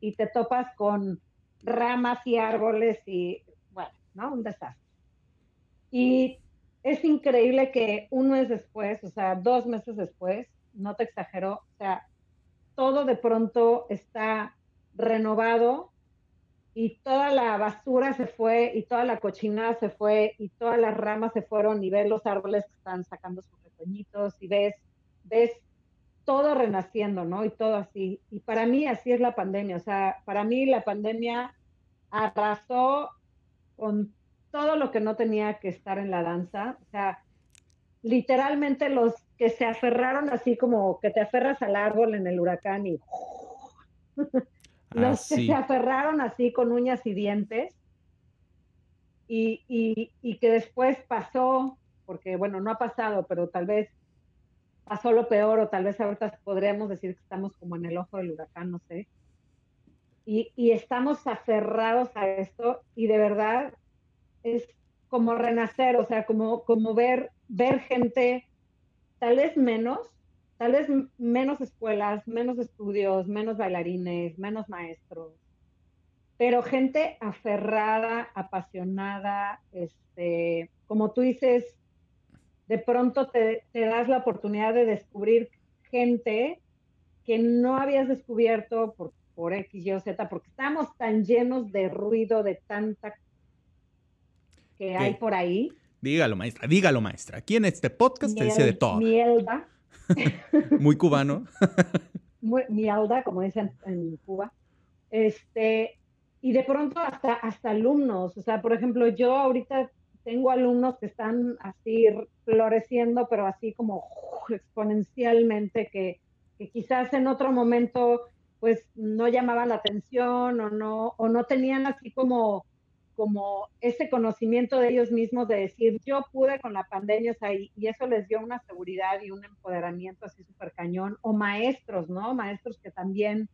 y te topas con ramas y árboles y, bueno, ¿no? Un desastre. Y es increíble que un mes después, o sea, dos meses después, no te exagero, o sea, todo de pronto está renovado y toda la basura se fue y toda la cochinada se fue y todas las ramas se fueron y ves los árboles que están sacando sus retoñitos y ves, ves todo renaciendo, ¿no? Y todo así. Y para mí así es la pandemia. O sea, para mí la pandemia arrasó con todo lo que no tenía que estar en la danza. O sea, literalmente los que se aferraron así como que te aferras al árbol en el huracán y los que se aferraron así con uñas y dientes y, y, que después pasó, porque bueno, no ha pasado, pero tal vez pasó lo peor o tal vez ahorita podríamos decir que estamos como en el ojo del huracán, no sé. Y, y estamos aferrados a esto y de verdad es como renacer, o sea, como, como ver, ver gente, tal vez menos, tal vez menos escuelas, menos estudios, menos bailarines, menos maestros, pero gente aferrada, apasionada, este, como tú dices, de pronto te, te das la oportunidad de descubrir gente que no habías descubierto por, por X, Y o Z, porque estamos tan llenos de ruido, de tanta que hay por ahí. Dígalo, maestra, dígalo, maestra. Aquí en este podcast te dice de todo. Mielda. [LAUGHS] Muy cubano. mielda, como dicen en Cuba. Este, y de pronto hasta, hasta alumnos, o sea, por ejemplo, yo ahorita tengo alumnos que están así floreciendo, pero así como exponencialmente, que, que quizás en otro momento pues no llamaban la atención o no, o no tenían así como como ese conocimiento de ellos mismos de decir, yo pude con la pandemia, o sea, y, eso les dio una seguridad y un empoderamiento así súper cañón, o maestros, ¿no? Maestros que también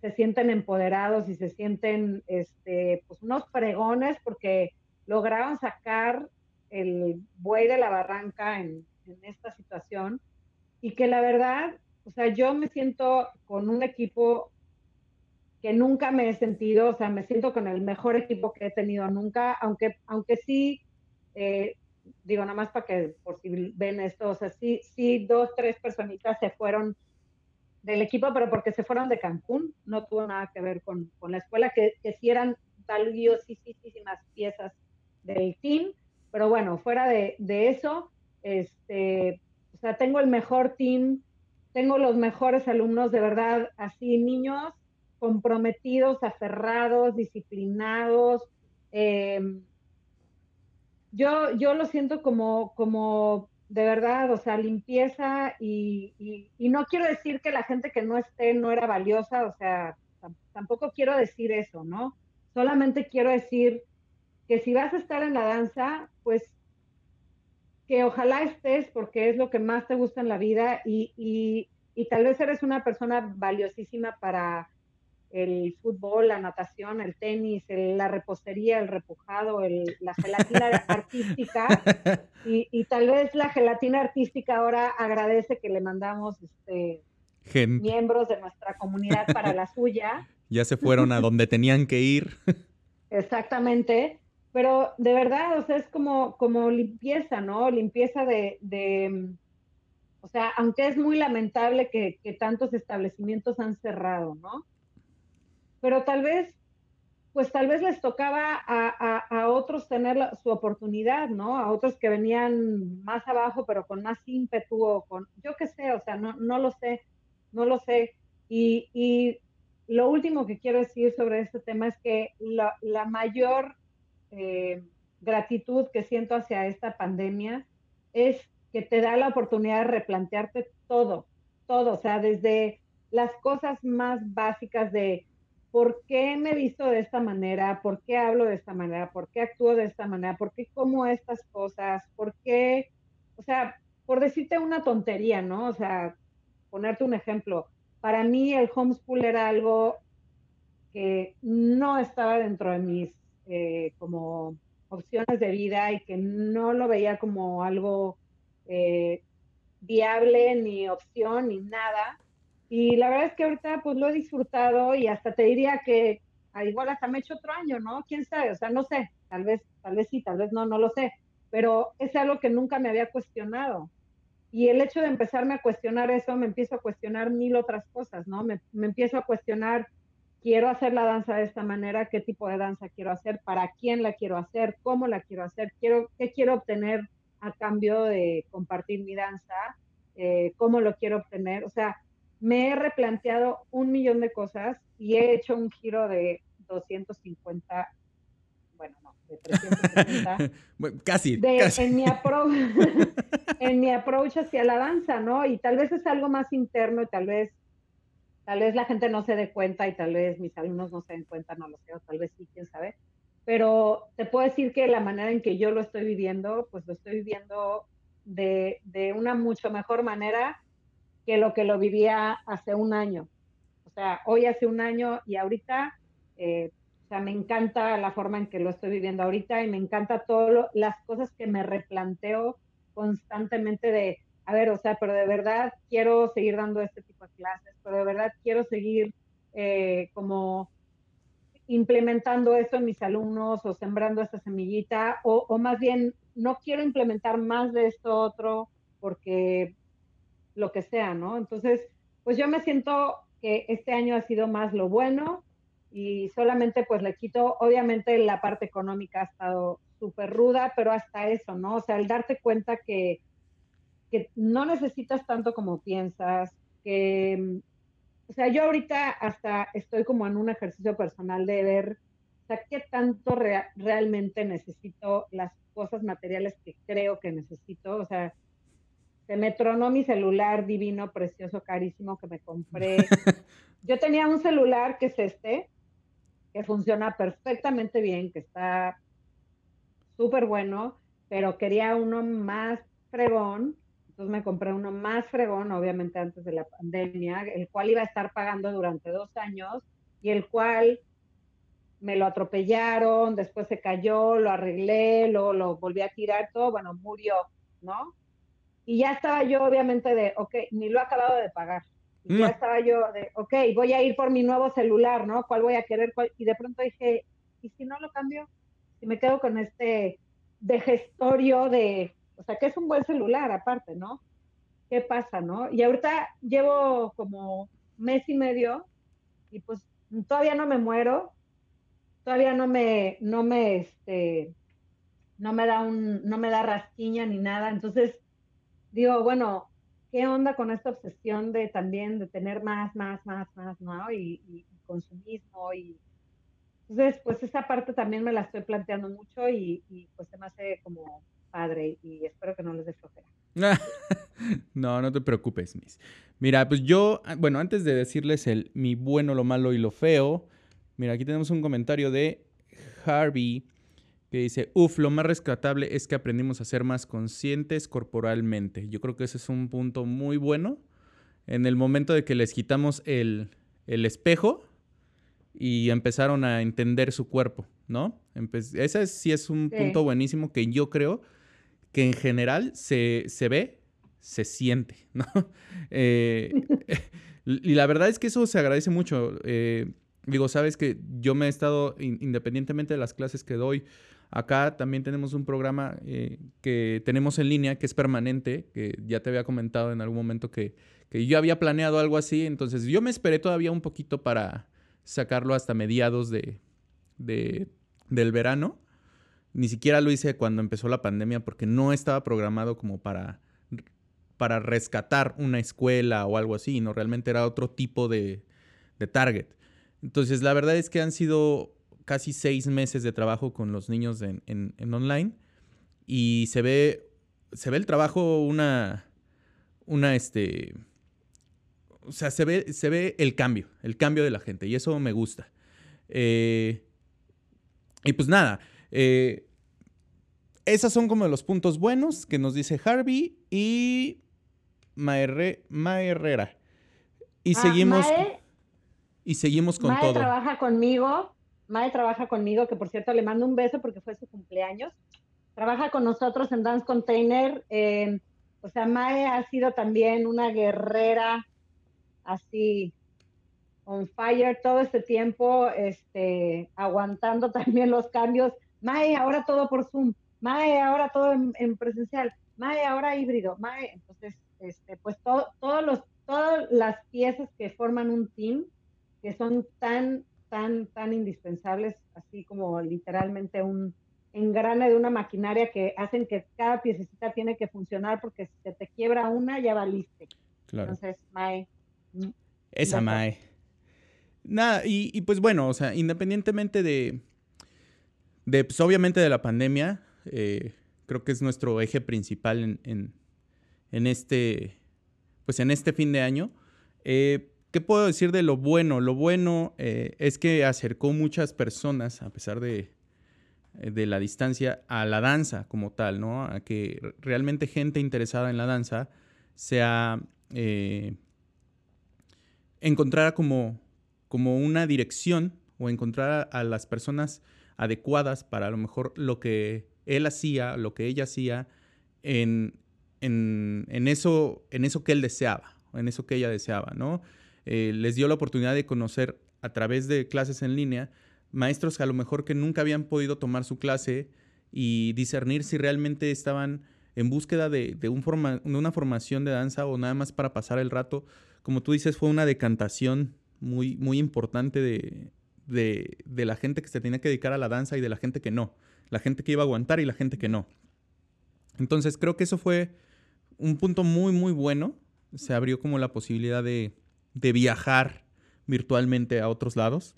se, sienten empoderados y se sienten, este, pues unos fregones porque lograron sacar el buey de la barranca en, en esta situación y que la verdad, o sea, yo me siento con un equipo que nunca me he sentido, o sea, me siento con el mejor equipo que he tenido nunca, aunque, aunque sí, eh, digo, nada más para que, por si ven esto, o sea, sí, sí, dos, tres personitas se fueron del equipo, pero porque se fueron de Cancún, no tuvo nada que ver con, con la escuela, que, que sí eran valiosísimas piezas del team, pero bueno, fuera de, de eso, este, o sea, tengo el mejor team, tengo los mejores alumnos, de verdad, así, niños comprometidos, aferrados, disciplinados. Em, yo, yo lo siento como, como de verdad, o sea, limpieza y, no quiero decir que la gente que no esté no era valiosa, o sea, tampoco quiero decir eso, ¿no? Solamente quiero decir que si vas a estar en la danza, pues que ojalá estés porque es lo que más te gusta en la vida y, y tal vez eres una persona valiosísima para el fútbol, la natación, el tenis, la repostería, el repujado, la gelatina [LAUGHS] artística. Y, tal vez la gelatina artística ahora agradece que le mandamos este, miembros de nuestra comunidad para la suya. [LAUGHS] Ya se fueron a donde tenían que ir. [LAUGHS] Exactamente. Pero de verdad, o sea, es como, como limpieza, ¿no? Limpieza de, de o sea, aunque es muy lamentable que, que tantos establecimientos han cerrado, ¿no? Pero tal vez, pues tal vez les tocaba a, otros tener su oportunidad, ¿no? A otros que venían más abajo, pero con más ímpetu o con, yo qué sé, o sea, no, no lo sé, no lo sé. Y, lo último que quiero decir sobre este tema es que la, mayor eh, gratitud que siento hacia esta pandemia es que te da la oportunidad de replantearte todo, todo, o sea, desde las cosas más básicas de ¿por qué me visto de esta manera? ¿Por qué hablo de esta manera? ¿Por qué actúo de esta manera? ¿Por qué como estas cosas? ¿Por qué? O sea, por decirte una tontería, ¿no? O sea, ponerte un ejemplo. Para mí el homeschool era algo que no estaba dentro de mis eh, como opciones de vida y que no lo veía como algo eh, viable, ni opción, ni nada. Y la verdad es que ahorita pues lo he disfrutado y hasta te diría que ah, igual hasta me he hecho otro año, ¿no? ¿Quién sabe? O sea, no sé, tal vez, tal vez sí, tal vez no, no lo sé, pero es algo que nunca me había cuestionado. Y el hecho de empezarme a cuestionar eso, me empiezo a cuestionar mil otras cosas, ¿no? Me, me empiezo a cuestionar quiero hacer la danza de esta manera, qué tipo de danza quiero hacer, para quién la quiero hacer, cómo la quiero hacer, quiero, qué quiero obtener a cambio de compartir mi danza, eh, cómo lo quiero obtener. O sea, me he replanteado un millón de cosas y he hecho un giro de 250, bueno, no, de 350. [LAUGHS] casi, casi. En, mi approach, [LAUGHS] en mi approach hacia la danza, ¿no? Y tal vez es algo más interno y tal vez Tal vez la gente no se dé cuenta y tal vez mis alumnos no se den cuenta, no lo sé, o tal vez sí, quién sabe. Pero te puedo decir que la manera en que yo lo estoy viviendo, pues lo estoy viviendo de, de una mucho mejor manera que lo que lo vivía hace un año. O sea, hoy hace un año y ahorita, eh, o sea, me encanta la forma en que lo estoy viviendo ahorita y me encanta todas las cosas que me replanteo constantemente de, a ver, o sea, pero de verdad quiero seguir dando este tipo de clases, pero de verdad quiero seguir eh, como implementando esto en mis alumnos o sembrando esta semillita, o, o, más bien no quiero implementar más de esto otro porque lo que sea, ¿no? Entonces, pues yo me siento que este año ha sido más lo bueno y solamente pues le quito, obviamente la parte económica ha estado súper ruda, pero hasta eso, ¿no? O sea, el darte cuenta que que no necesitas tanto como piensas, que, o sea, yo ahorita hasta estoy como en un ejercicio personal de ver, o sea, qué tanto realmente necesito las cosas materiales que creo que necesito, o sea, se me tronó mi celular divino, precioso, carísimo que me compré. [LAUGHS] Yo tenía un celular que es este, que funciona perfectamente bien, que está súper bueno, pero quería uno más fregón entonces me compré uno más fregón, obviamente antes de la pandemia, el cual iba a estar pagando durante dos años y el cual me lo atropellaron, después se cayó, lo arreglé, luego lo volví a tirar, todo, bueno, murió, ¿no? Y ya estaba yo obviamente de, ok, ni lo he acabado de pagar. Y ya mm. estaba yo de, ok, voy a ir por mi nuevo celular, ¿no? ¿Cuál voy a querer? Y de pronto dije, ¿y si no lo cambio? Si me quedo con este de gestorio de o sea, que es un buen celular aparte, ¿no? ¿Qué pasa, no? Y ahorita llevo como mes y medio y pues todavía no me muero, todavía no me, no me, este, no me da un, no me da rasquiña ni nada. Entonces, digo, bueno, ¿qué onda con esta obsesión de también de tener más, más, más, más, ¿no? Y, y, y consumismo y entonces, pues esa parte también me la estoy planteando mucho y, pues se me hace como padre y espero que no les dé [LAUGHS] no, no te preocupes, Miss. Mira, pues yo, ah, bueno, antes de decirles el mi bueno, lo malo y lo feo, mira, aquí tenemos un comentario de Harvey que dice, uff, lo más rescatable es que aprendimos a ser más conscientes corporalmente. Yo creo que ese es un punto muy bueno. En el momento de que les quitamos el, el espejo y empezaron a entender su cuerpo, ¿no? ese sí es un punto buenísimo que yo creo que en general se, ve, se siente, [LAUGHS] ¿no? Eh, [LAUGHS] y la verdad es que eso se agradece mucho. Eh, digo, sabes que yo me he estado, independientemente de las clases que doy, acá también tenemos un programa eh, que tenemos en línea que es permanente, que ya te había comentado en algún momento que, yo había planeado algo así, entonces yo me esperé todavía un poquito para sacarlo hasta mediados de, del verano ni siquiera lo hice cuando empezó la pandemia porque no estaba programado como para, para rescatar una escuela o algo así, no realmente era otro tipo de, target. Entonces, la verdad es que han sido casi seis meses de trabajo con los niños en, online y se ve, se ve el trabajo una, una, este, o sea, se ve, se ve el cambio, el cambio de la gente y eso me gusta. Eh, y pues nada, eh, esos son como los puntos buenos que nos dice Harvey y Maerre, Herrera. Y ah, seguimos. y seguimos con todo. trabaja conmigo. Mae trabaja conmigo, que por cierto le mando un beso porque fue su cumpleaños. Trabaja con nosotros en Dance Container. o sea, Mae ha sido también una guerrera así on fire todo este tiempo, este, aguantando [LAUGHS] también los cambios Mae, ahora todo por Zoom, Mae, ahora todo en, presencial, Mae, ahora híbrido, Mae, entonces, este, pues todo, todos los, todas las piezas que forman un team, que son tan tan, tan indispensables, así como literalmente un engrane de una maquinaria que hacen que cada piececita tiene que funcionar porque si se te quiebra una ya valiste. Claro. Entonces, Mae. mm, Esa mae. Nada, y, y pues bueno, o sea, independientemente de, de pues obviamente de la pandemia, eh, creo que es nuestro eje principal en, en- en este, pues en este fin de año. Eh, ¿Qué puedo decir de lo bueno? Lo bueno eh, es que acercó muchas personas, a pesar de, eh, de la distancia, a la danza como tal, ¿no? A que re- realmente gente interesada en la danza sea... eh, encontrara como, una dirección o encontrar a las personas adecuadas para a lo mejor lo que él hacía, lo que ella hacía, en, eso, que él deseaba, en eso que ella deseaba, ¿no? Eh, les dio la oportunidad de conocer a través de clases en línea maestros que a lo mejor que nunca habían podido tomar su clase y discernir si realmente estaban en búsqueda de, una formación de danza o nada más para pasar el rato. Como tú dices, fue una decantación muy, muy importante de, de la gente que se tenía que dedicar a la danza y de la gente que no. La gente que iba a aguantar y la gente que no. Entonces creo que eso fue un punto muy, muy bueno. Se abrió como la posibilidad de, de viajar virtualmente a otros lados.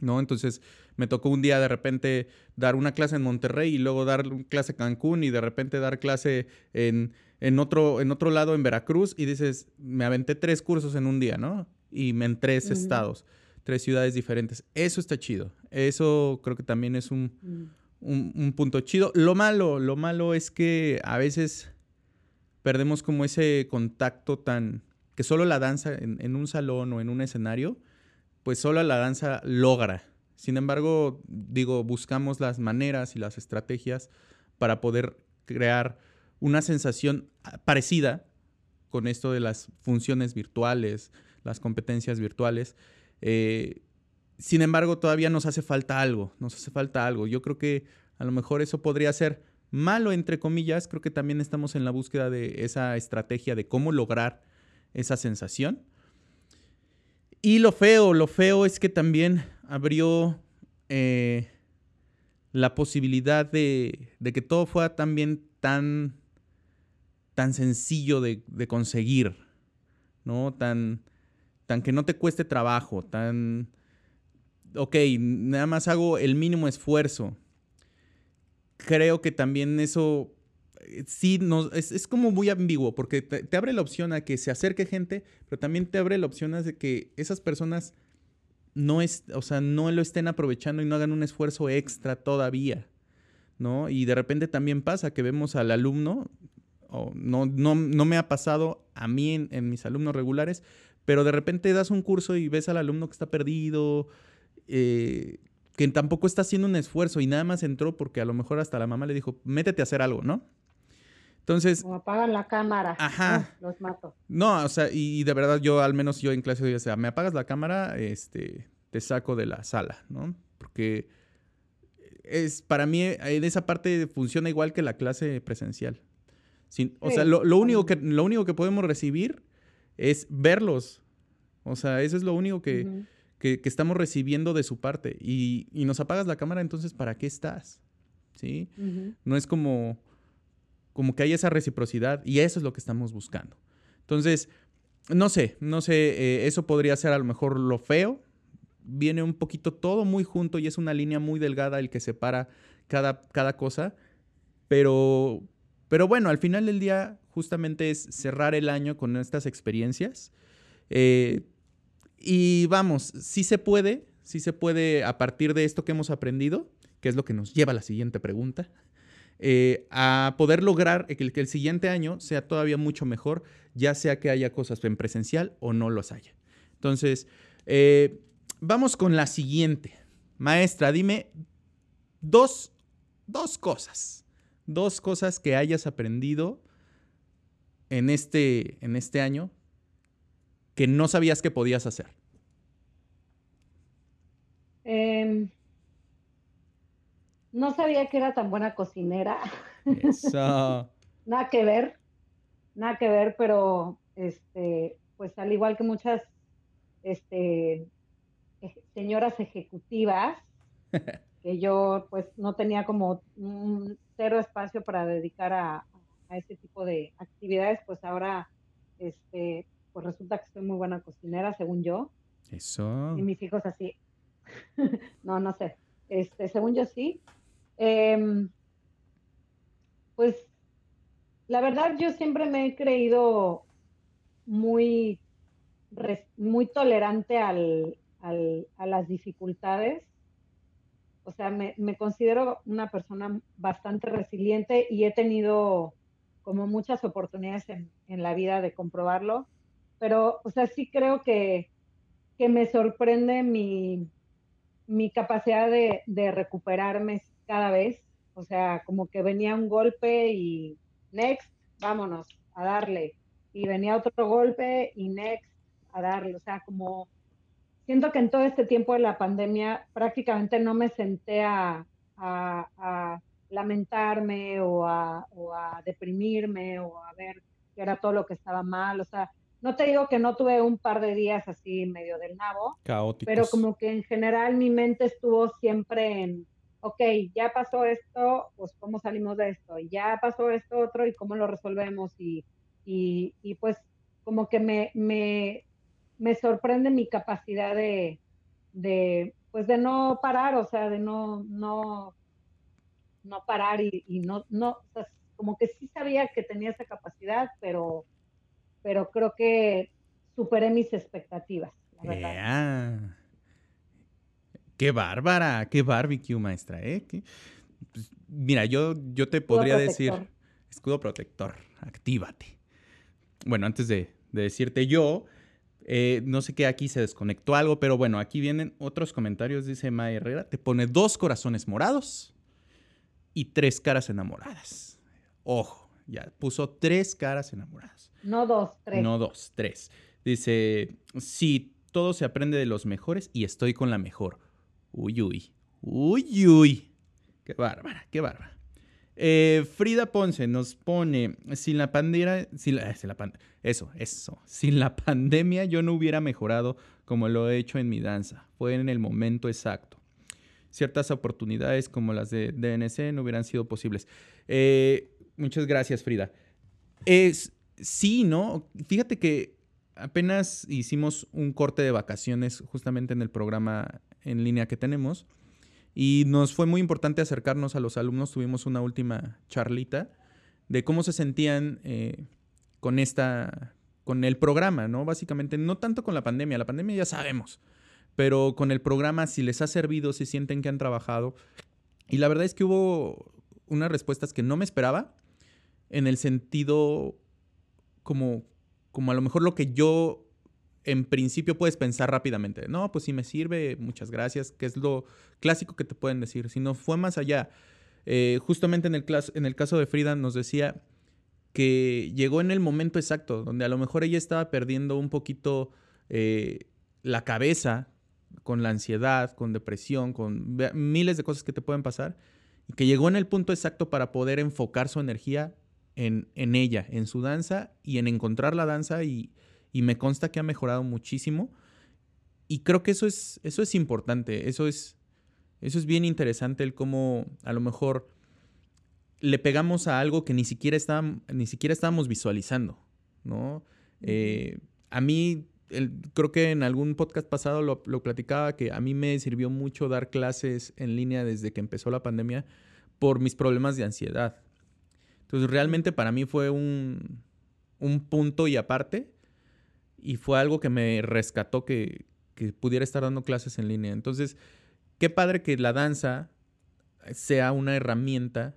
¿No? Entonces me tocó un día de repente dar una clase en Monterrey y luego dar clase en Cancún y de repente dar clase en, en, otro, en otro lado en Veracruz y dices, me aventé tres cursos en un día, ¿no? Y me en tres estados, tres ciudades diferentes. Eso está chido. Eso creo que también es un, Mm. un, un punto chido. Lo malo, lo malo es que a veces perdemos como ese contacto tan... que solo la danza en, un salón o en un escenario, pues solo la danza logra. Sin embargo, digo, buscamos las maneras y las estrategias para poder crear una sensación ah, parecida con esto de las funciones virtuales, las competencias virtuales. Eh, sin embargo, todavía nos hace falta algo, nos hace falta algo. Yo creo que a lo mejor eso podría ser malo, entre comillas. Creo que también estamos en la búsqueda de esa estrategia de cómo lograr esa sensación. Y lo feo, lo feo es que también abrió eh, la posibilidad de, de que todo fuera también tan, tan sencillo de, de conseguir, ¿no? Tan, tan que no te cueste trabajo, tan, ok, nada más hago el mínimo esfuerzo. Creo que también eso sí nos, es, es como muy ambiguo, porque te, abre la opción a que se acerque gente, pero también te abre la opción a que esas personas no es, o sea, no lo estén aprovechando y no hagan un esfuerzo extra todavía, ¿no? Y de repente también pasa que vemos al alumno, o no, no, no me ha pasado a mí en, en mis alumnos regulares, pero de repente das un curso y ves al alumno que está perdido, eh, que tampoco está haciendo un esfuerzo y nada más entró porque a lo mejor hasta la mamá le dijo, métete a hacer algo, ¿no? Entonces, O apagan la cámara. Ajá. Los mato. no, o sea, y, de verdad yo, al menos yo en clase, o sea, me apagas la cámara, este, te saco de la sala, ¿no? Porque es, para mí, en esa parte funciona igual que la clase presencial. Sin- o Sí, sea, lo, lo único que, lo único que podemos recibir es verlos. O sea, eso es lo único que, que, que estamos recibiendo de su parte. Y, y nos apagas la cámara, entonces, ¿para qué estás? ¿Sí? No es como, como que hay esa reciprocidad y eso es lo que estamos buscando. Entonces, no sé, no sé, eh, eso podría ser a lo mejor lo feo. Viene un poquito todo muy junto y es una línea muy delgada el que separa cada, cada cosa. Pero, pero bueno, al final del día justamente es cerrar el año con estas experiencias. Eh, y vamos, sí se puede, sí se puede a partir de esto que hemos aprendido, que es lo que nos lleva a la siguiente pregunta, eh, a poder lograr que el, siguiente año sea todavía mucho mejor, ya sea que haya cosas en presencial o no los haya. Entonces, eh, vamos con la siguiente. Maestra, dime dos, dos cosas, dos cosas que hayas aprendido en este, en este año que no sabías que podías hacer. Em, no sabía que era tan buena cocinera. Eso. [LAUGHS] Nada que ver, nada que ver, pero este, pues al igual que muchas este, señoras ejecutivas, [LAUGHS] que yo pues no tenía como un cero espacio para dedicar a, a ese tipo de actividades, pues ahora este, pues resulta que soy muy buena cocinera, según yo. Eso. Y mis hijos así. [LAUGHS] no, no sé. Este, según yo sí. Em, pues la verdad yo siempre me he creído muy, muy tolerante al, a las dificultades. O sea, me, me, considero una persona bastante resiliente y he tenido como muchas oportunidades en, en la vida de comprobarlo pero, o sea, sí creo que, que me sorprende mi, mi capacidad de, de, recuperarme cada vez. O sea, como que venía un golpe y next, vámonos a darle. Y venía otro golpe y next, a darle. O sea, como siento que en todo este tiempo de la pandemia prácticamente no me senté a, a, a lamentarme o a, o a deprimirme o a ver que era todo lo que estaba mal. O sea, no te digo que no tuve un par de días así medio del nabo, Caóticos. pero como que en general mi mente estuvo siempre en, ok, ya pasó esto, pues cómo salimos de esto, y ya pasó esto otro y cómo lo resolvemos y, y, y pues como que me, me, me, sorprende mi capacidad de, de, pues de no parar, o sea, de no, no, no parar y, y no, no, o sea, como que sí sabía que tenía esa capacidad, pero pero creo que superé mis expectativas, la verdad. Qué bárbara, qué barbecue, maestra, ¿eh? ¿Qué? Pues, mira, yo, yo te podría decir, escudo protector, actívate. Bueno, antes de, de decirte yo, eh, no sé qué, aquí se desconectó algo, pero bueno, aquí vienen otros comentarios, dice Ma Herrera, te pone dos corazones morados y tres caras enamoradas. Ojo, ya puso tres caras enamoradas. No dos, tres. No dos, tres. Dice, sí, todo se aprende de los mejores y estoy con la mejor. Uy, uy. Uy, uy. Qué bárbara, qué bárbara. Eh, Frida Ponce nos pone, sin la pandemia, sin la, eso, eso, sin la pandemia yo no hubiera mejorado como lo he hecho en mi danza. Fue en el momento exacto. Ciertas oportunidades como las de DNC no hubieran sido posibles. Eh, muchas gracias, Frida. Es, sí, ¿no? Fíjate que apenas hicimos un corte de vacaciones justamente en el programa en línea que tenemos y nos fue muy importante acercarnos a los alumnos. Tuvimos una última charlita de cómo se sentían eh, con esta, con el programa, ¿no? Básicamente, no tanto con la pandemia, la pandemia ya sabemos, pero con el programa, si les ha servido, si sienten que han trabajado. Y la verdad es que hubo unas respuestas que no me esperaba en el sentido como, como a lo mejor lo que yo en principio puedes pensar rápidamente. No, pues si me sirve, muchas gracias, que es lo clásico que te pueden decir. Si no fue más allá, eh, justamente en el, en el caso de Frida nos decía que llegó en el momento exacto, donde a lo mejor ella estaba perdiendo un poquito eh, la cabeza con la ansiedad, con depresión, con miles de cosas que te pueden pasar, y que llegó en el punto exacto para poder enfocar su energía en, en, ella, en su danza y en encontrar la danza y, y, me consta que ha mejorado muchísimo. Y creo que eso es, eso es importante, eso es, eso es bien interesante, el cómo a lo mejor le pegamos a algo que ni siquiera, estábamos, ni siquiera estábamos visualizando, ¿no? Eh, a mí, el, creo que en algún podcast pasado lo, lo platicaba, que a mí me sirvió mucho dar clases en línea desde que empezó la pandemia por mis problemas de ansiedad. Entonces realmente para mí fue un, un punto y aparte y fue algo que me rescató que, que, pudiera estar dando clases en línea. Entonces, qué padre que la danza sea una herramienta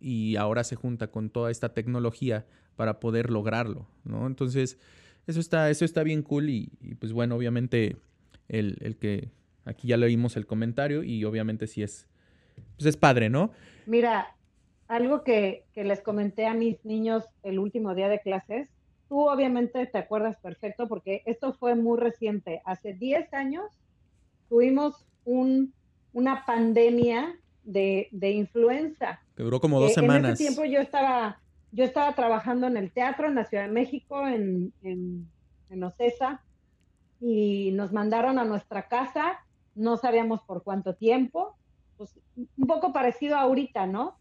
y ahora se junta con toda esta tecnología para poder lograrlo, ¿no? Entonces, eso está, eso está bien cool y, pues bueno, obviamente el, el, que aquí ya leímos el comentario y obviamente sí es, pues es padre, ¿no? Mira, algo que, que, les comenté a mis niños el último día de clases, tú obviamente te acuerdas perfecto porque esto fue muy reciente. Hace 10 años tuvimos un, una pandemia de, de, influenza. Que duró como dos semanas. En ese tiempo yo estaba, yo estaba trabajando en el teatro en la Ciudad de México, en, en, en Ocesa, y nos mandaron a nuestra casa, no sabíamos por cuánto tiempo, pues un poco parecido a ahorita, ¿no?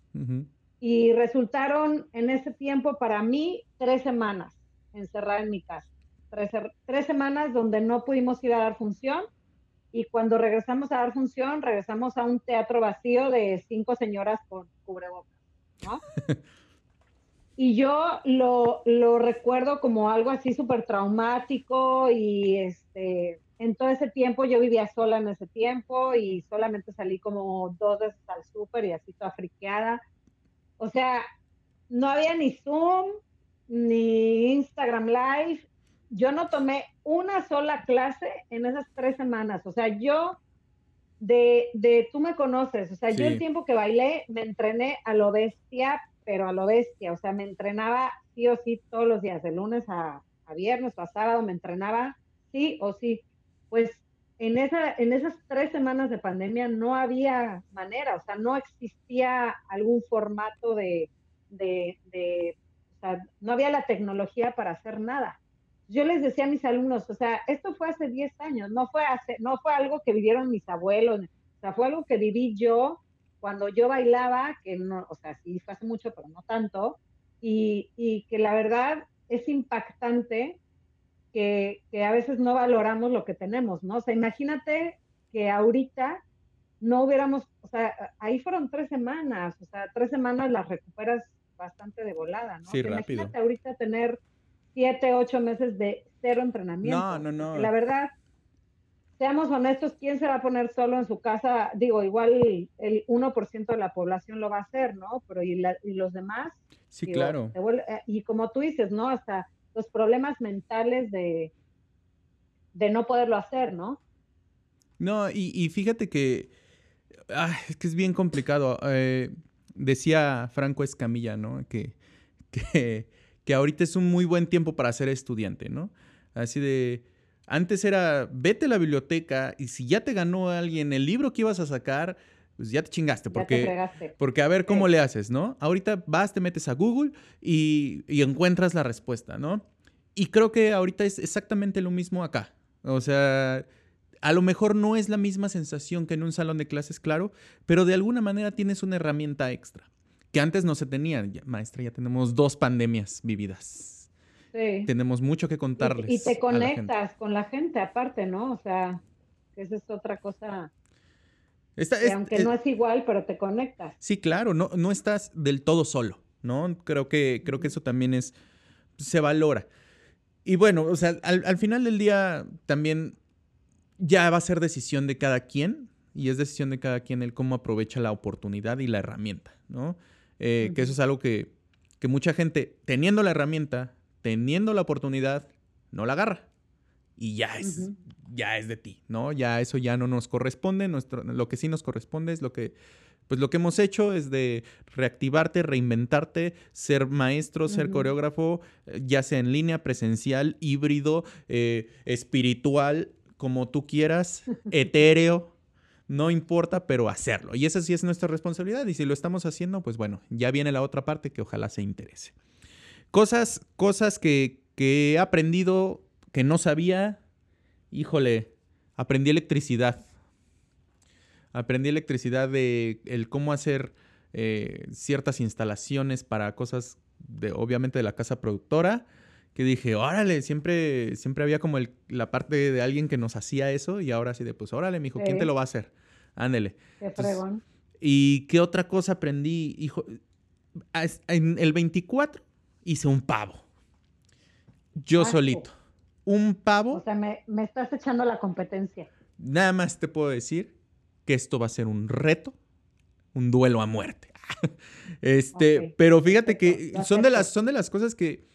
Y resultaron en ese tiempo para mí tres semanas encerrada en mi casa. Tres, tres semanas donde no pudimos ir a dar función y cuando regresamos a dar función, regresamos a un teatro vacío de cinco señoras con cubrebocas, ¿no? [LAUGHS] y yo lo, lo, recuerdo como algo así súper traumático y este, en todo ese tiempo yo vivía sola en ese tiempo y solamente salí como dos veces al súper y así toda friqueada. O sea, no había ni Zoom, ni Instagram Live, yo no tomé una sola clase en esas tres semanas. O sea, yo, de, de tú me conoces, o sea, yo el tiempo que bailé me entrené a lo bestia, pero a lo bestia. O sea, me entrenaba sí o sí todos los días, de lunes a, viernes o a sábado, me entrenaba sí o sí. Pues en, esa, en esas tres semanas de pandemia no había manera, o sea, no existía algún formato de, de, sea, no había la tecnología para hacer nada yo les decía a mis alumnos, o sea, esto fue hace 10 años, no fue, hace, no fue algo que vivieron mis abuelos, o sea, fue algo que viví yo cuando yo bailaba, que no, o sea, sí fue hace mucho, pero no tanto, y, y que la verdad es impactante que, que, a veces no valoramos lo que tenemos, ¿no? O sea, imagínate que ahorita no hubiéramos, o sea, ahí fueron tres semanas, o sea, tres semanas las recuperas bastante de volada, ¿no? Sí, rápido. Imagínate ahorita tener siete, ocho meses de cero entrenamiento. No, no, no. La verdad, seamos honestos, ¿quién se va a poner solo en su casa? Digo, igual el 1% de la población lo va a hacer, ¿no? Pero ¿y, los demás? Sí, claro. Eh, y como tú dices, ¿no? Hasta los problemas mentales de, de no poderlo hacer, ¿no? No, y, fíjate que es que es bien complicado. Eh, decía Franco Escamilla, ¿no? Que, que que ahorita es un muy buen tiempo para ser estudiante, ¿no? Así de, antes era, vete a la biblioteca y si ya te ganó alguien el libro que ibas a sacar, pues ya te chingaste, porque, porque a ver cómo le haces, ¿no? Ahorita vas, te metes a Google y, y encuentras la respuesta, ¿no? Y creo que ahorita es exactamente lo mismo acá. O sea, a lo mejor no es la misma sensación que en un salón de clases, claro, pero de alguna manera tienes una herramienta extra que antes no se tenían. maestra, ya tenemos dos pandemias vividas. Sí. Tenemos mucho que contarles. Y, te conectas con la gente aparte, ¿no? O sea, esa es otra cosa. aunque no es igual, pero te conectas. Sí, claro, no, no estás del todo solo, ¿no? Creo que, creo que eso también es, se valora. Y bueno, o sea, al, al final del día también ya va a ser decisión de cada quien y es decisión de cada quien el cómo aprovecha la oportunidad y la herramienta, ¿no? Eh, que eso es algo que, mucha gente, teniendo la herramienta, teniendo la oportunidad, no la agarra. Y ya es, ya es de ti, ¿no? Ya eso ya no nos corresponde. Nuestro, lo que sí nos corresponde es lo que, pues lo que hemos hecho es de reactivarte, reinventarte, ser maestro, ser coreógrafo, eh, ya sea en línea, presencial, híbrido, eh, espiritual, como tú quieras, [LAUGHS] etéreo, no importa, pero hacerlo. Y esa sí es nuestra responsabilidad. Y si lo estamos haciendo, pues bueno, ya viene la otra parte que ojalá se interese. Cosas, cosas que, he aprendido que no sabía. Híjole, aprendí electricidad. Aprendí electricidad de el cómo hacer eh, ciertas instalaciones para cosas de, obviamente, de la casa productora. Que dije, órale, siempre, siempre había como la parte de alguien que nos hacía eso y ahora sí de, pues órale, mijo, ¿quién te lo va a hacer? Ándele. Qué fregón. ¿Y qué otra cosa aprendí? Hijo, en el 24 hice un pavo. Yo ah, solito. Un pavo. O sea, me, estás echando la competencia. Nada más te puedo decir que esto va a ser un reto, un duelo a muerte. [LAUGHS] este, pero fíjate que son de, las, son de las cosas que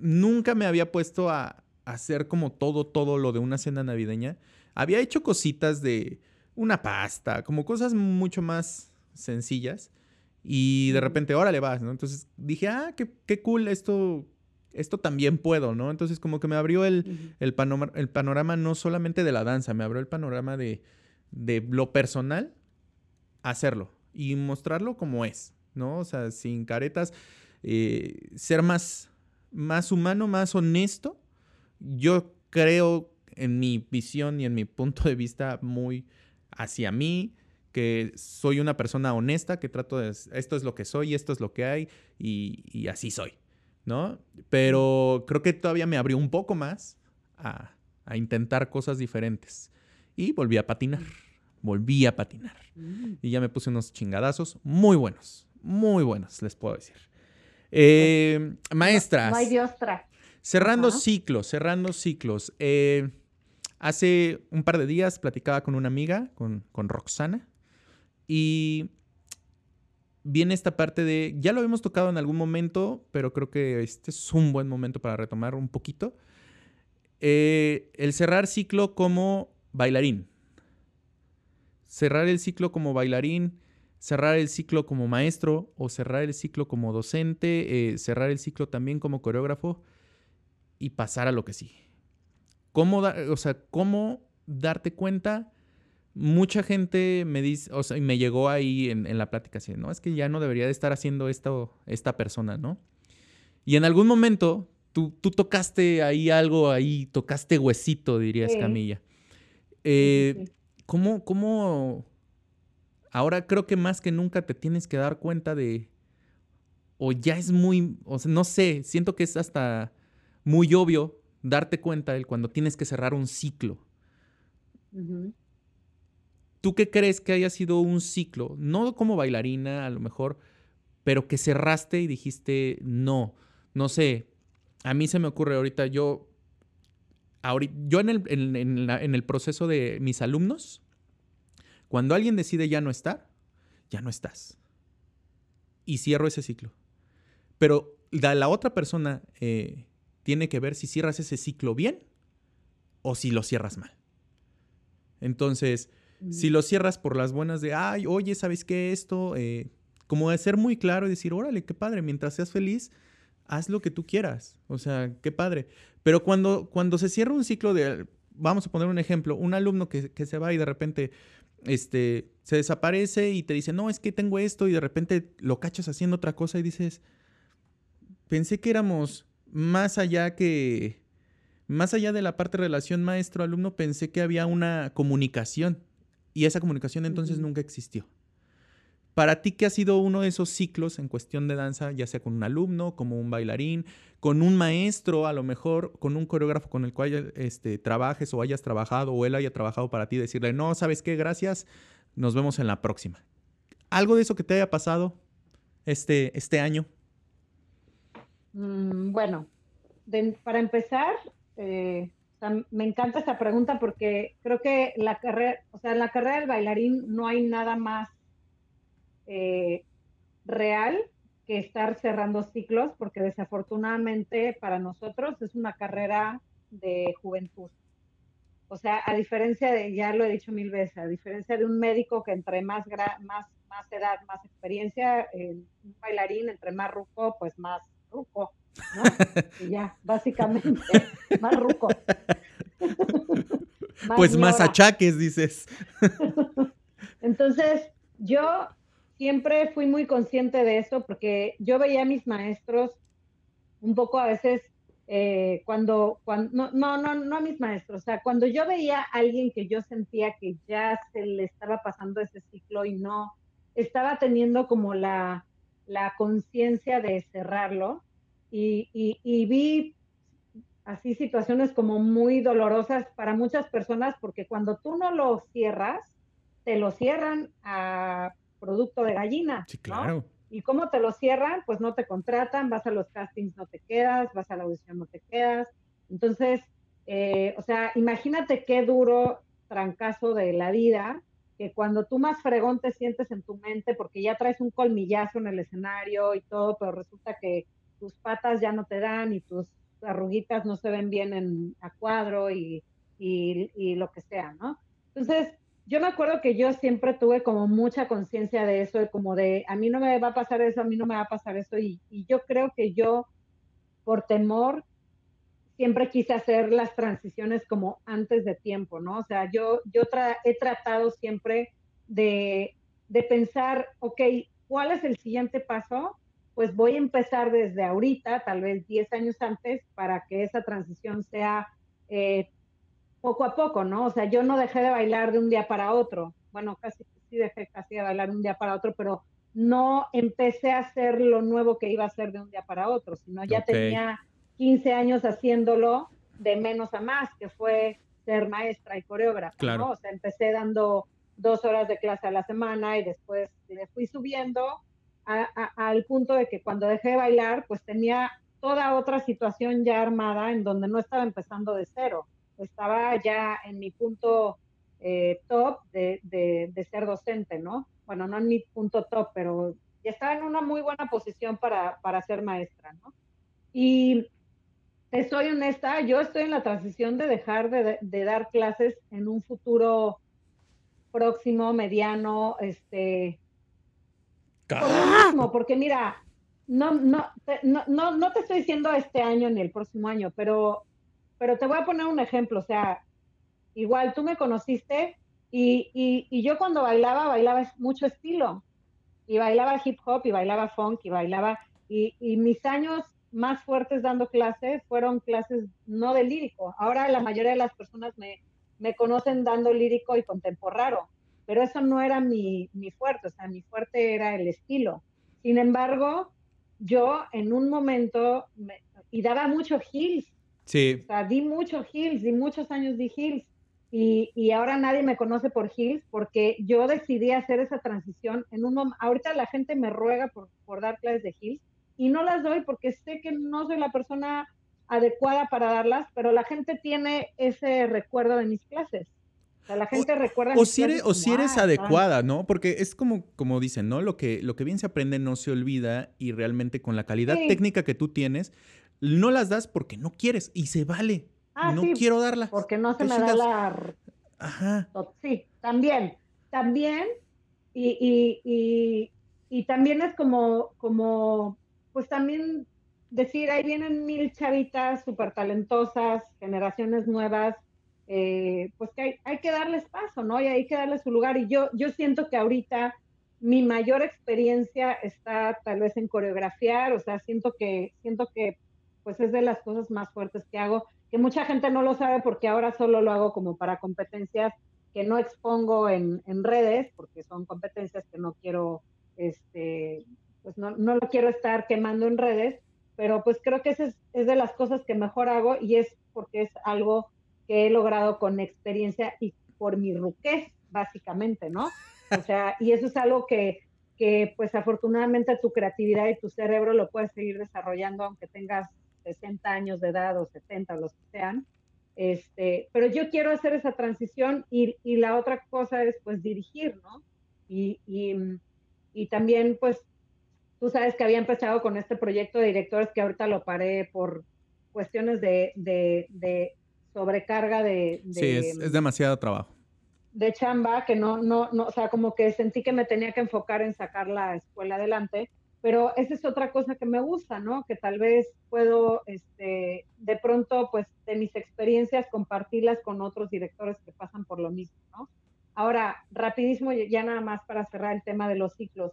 nunca me había puesto a hacer como todo, todo lo de una cena navideña. Había hecho cositas de, una pasta, como cosas mucho más sencillas. Y de repente, órale, vas, ¿no? Entonces dije, ah, qué, qué cool, esto, esto también puedo, ¿no? Entonces como que me abrió el, el, panorama, el panorama no solamente de la danza, me abrió el panorama de, de lo personal, hacerlo y mostrarlo como es, ¿no? O sea, sin caretas, eh, ser más, más humano, más honesto. Yo creo en mi visión y en mi punto de vista muy hacia mí, que soy una persona honesta, que trato de, esto es lo que soy, esto es lo que hay y, y así soy, ¿no? Pero creo que todavía me abrió un poco más a, a intentar cosas diferentes y volví a patinar, volví a patinar. Mm. Y ya me puse unos chingadazos muy buenos, muy buenos, les puedo decir. Eh, maestras. No hay. Cerrando Ajá. ciclos, cerrando ciclos. Eh, hace un par de días platicaba con una amiga, con, con Roxana, y viene esta parte de, ya lo habíamos tocado en algún momento, pero creo que este es un buen momento para retomar un poquito. Eh, el cerrar ciclo como bailarín. Cerrar el ciclo como bailarín, cerrar el ciclo como maestro o cerrar el ciclo como docente, eh, cerrar el ciclo también como coreógrafo y pasar a lo que sigue. ¿Cómo, da- o sea, cómo darte cuenta? Mucha gente me dice, o sea, y me llegó ahí en, en la plática así, no, es que ya no debería de estar haciendo esto esta persona, ¿no? Y en algún momento tú, tú tocaste ahí algo, ahí tocaste huesito, diría Sí. Escamilla. Sí, Eh, sí, sí. ¿Cómo, cómo ahora creo que más que nunca te tienes que dar cuenta de, o ya es muy, o sea, no sé, siento que es hasta muy obvio darte cuenta de cuando tienes que cerrar un ciclo. ¿Tú qué crees que haya sido un ciclo? No como bailarina, a lo mejor, pero que cerraste y dijiste, no, no sé. A mí se me ocurre ahorita, yo, ahori- yo en el, en- en la- en el proceso de mis alumnos, cuando alguien decide ya no estar, ya no estás. Y cierro ese ciclo. Pero la, la otra persona eh, tiene que ver si cierras ese ciclo bien o si lo cierras mal. Entonces, si lo cierras por las buenas de, ay, oye, ¿sabes qué? Esto, eh, como de ser muy claro y decir, órale, qué padre, mientras seas feliz, haz lo que tú quieras. O sea, qué padre. Pero cuando, cuando se cierra un ciclo de, vamos a poner un ejemplo, un alumno que, que se va y de repente este, se desaparece y te dice, no, es que tengo esto y de repente lo cachas haciendo otra cosa y dices, pensé que éramos más allá que, más allá de la parte de relación maestro-alumno, pensé que había una comunicación y esa comunicación entonces nunca existió. Para ti, ¿qué ha sido uno de esos ciclos en cuestión de danza, ya sea con un alumno, como un bailarín, con un maestro, a lo mejor con un coreógrafo con el cual este, trabajes o hayas trabajado o él haya trabajado para ti, decirle, no, ¿sabes qué? Gracias, nos vemos en la próxima. ¿Algo de eso que te haya pasado este, este año? Mm, bueno, para empezar, eh, me encanta esta pregunta porque creo que la carrera, o sea, en la carrera del bailarín no hay nada más eh, real que estar cerrando ciclos, porque desafortunadamente para nosotros es una carrera de juventud. O sea, a diferencia de, ya lo he dicho mil veces, a diferencia de un médico que entre más, gra- más, más edad, más experiencia, eh, un bailarín entre más ruco, pues más ruco, ¿no? [LAUGHS] Y ya, básicamente, [LAUGHS] más ruco. pues más achaques, dices. [LAUGHS] Entonces, yo siempre fui muy consciente de eso porque yo veía a mis maestros un poco a veces eh, cuando, cuando no, no, no, a mis maestros, o sea, cuando yo veía a alguien que yo sentía que ya se le estaba pasando ese ciclo y no estaba teniendo como la, la conciencia de cerrarlo y, y, y vi así situaciones como muy dolorosas para muchas personas porque cuando tú no lo cierras, te lo cierran a producto de gallina. Sí, ¿no? claro. ¿Y cómo te lo cierran? Pues no te contratan, vas a los castings, no te quedas, vas a la audición, no te quedas. Entonces, eh, o sea, imagínate qué duro trancazo de la vida, que cuando tú más fregón te sientes en tu mente porque ya traes un colmillazo en el escenario y todo, pero resulta que tus patas ya no te dan y tus arruguitas no se ven bien en, a cuadro y, y, y lo que sea, ¿no? Entonces, yo me acuerdo que yo siempre tuve como mucha conciencia de eso, de como de, a mí no me va a pasar eso, a mí no me va a pasar eso, y, yo creo que yo, por temor, siempre quise hacer las transiciones como antes de tiempo, ¿no? O sea, yo, yo he tratado siempre de, de pensar, ok, ¿cuál es el siguiente paso? Pues voy a empezar desde ahorita, tal vez 10 años antes, para que esa transición sea... Eh, poco a poco, ¿no? O sea, yo no dejé de bailar de un día para otro. Bueno, casi sí dejé casi de bailar de un día para otro, pero no empecé a hacer lo nuevo que iba a hacer de un día para otro, sino ya tenía 15 años haciéndolo de menos a más, que fue ser maestra y coreógrafa, ¿no? O sea, empecé dando dos horas de clase a la semana y después le fui subiendo al punto de que cuando dejé de bailar, pues tenía toda otra situación ya armada en donde no estaba empezando de cero, estaba ya en mi punto eh, top de, de, ser docente, ¿no? Bueno, no en mi punto top, pero ya estaba en una muy buena posición para, para ser maestra, ¿no? Y estoy honesta, yo estoy en la transición de dejar de, de, dar clases en un futuro próximo, mediano, este... Por lo mismo, porque mira, no, no, no, no, no te estoy diciendo este año ni el próximo año, pero, pero te voy a poner un ejemplo, o sea, igual tú me conociste y, y, yo cuando bailaba, bailaba mucho estilo. Y bailaba hip hop y bailaba funk y bailaba. Y, y mis años más fuertes dando clases fueron clases no de lírico. Ahora la mayoría de las personas me, me conocen dando lírico y contemporáneo, pero eso no era mi, mi fuerte, o sea, mi fuerte era el estilo. Sin embargo, yo en un momento, y daba mucho heels, sí. o sea, di mucho heels, di muchos años di heels, y, ahora nadie me conoce por Hills porque yo decidí hacer esa transición en un. Ahorita la gente me ruega por, por dar clases de Hills y no las doy porque sé que no soy la persona adecuada para darlas, pero la gente tiene ese recuerdo de mis clases. O sea, la gente recuerda. O si eres, o si eres ah, adecuada, ¿no? Porque es como, como dicen, ¿no? Lo que, lo que bien se aprende no se olvida y realmente con la calidad técnica que tú tienes, no las das porque no quieres y se vale. Ah, no quiero darla. Porque no se me da la... Ajá. Sí, también, también, y, y, y, y, también es como, como, pues también decir, ahí vienen mil chavitas súper talentosas, generaciones nuevas, eh, pues que hay, hay, que darles paso, ¿no? Y hay que darles su lugar. Y yo, yo siento que ahorita mi mayor experiencia está tal vez en coreografiar, o sea, siento que, siento que pues es de las cosas más fuertes que hago que mucha gente no lo sabe porque ahora solo lo hago como para competencias que no expongo en, redes, porque son competencias que no quiero, este, pues no, no, lo quiero estar quemando en redes, pero pues creo que esa es, es, de las cosas que mejor hago y es porque es algo que he logrado con experiencia y por mi ruquez, básicamente, ¿no? O sea, y eso es algo que, que pues afortunadamente tu creatividad y tu cerebro lo puedes seguir desarrollando aunque tengas 60 años de edad o 70 o los que sean. Este, pero yo quiero hacer esa transición y, y la otra cosa es pues dirigir, ¿no? Y, y, y, también pues tú sabes que había empezado con este proyecto de directores que ahorita lo paré por cuestiones de, de, de sobrecarga de, Sí, es, es, demasiado trabajo. De chamba, que no, no, no, o sea, como que sentí que me tenía que enfocar en sacar la escuela adelante pero esa es otra cosa que me gusta, ¿no? Que tal vez puedo, este, de pronto, pues, de mis experiencias, compartirlas con otros directores que pasan por lo mismo, ¿no? Ahora, rapidísimo, ya nada más para cerrar el tema de los ciclos.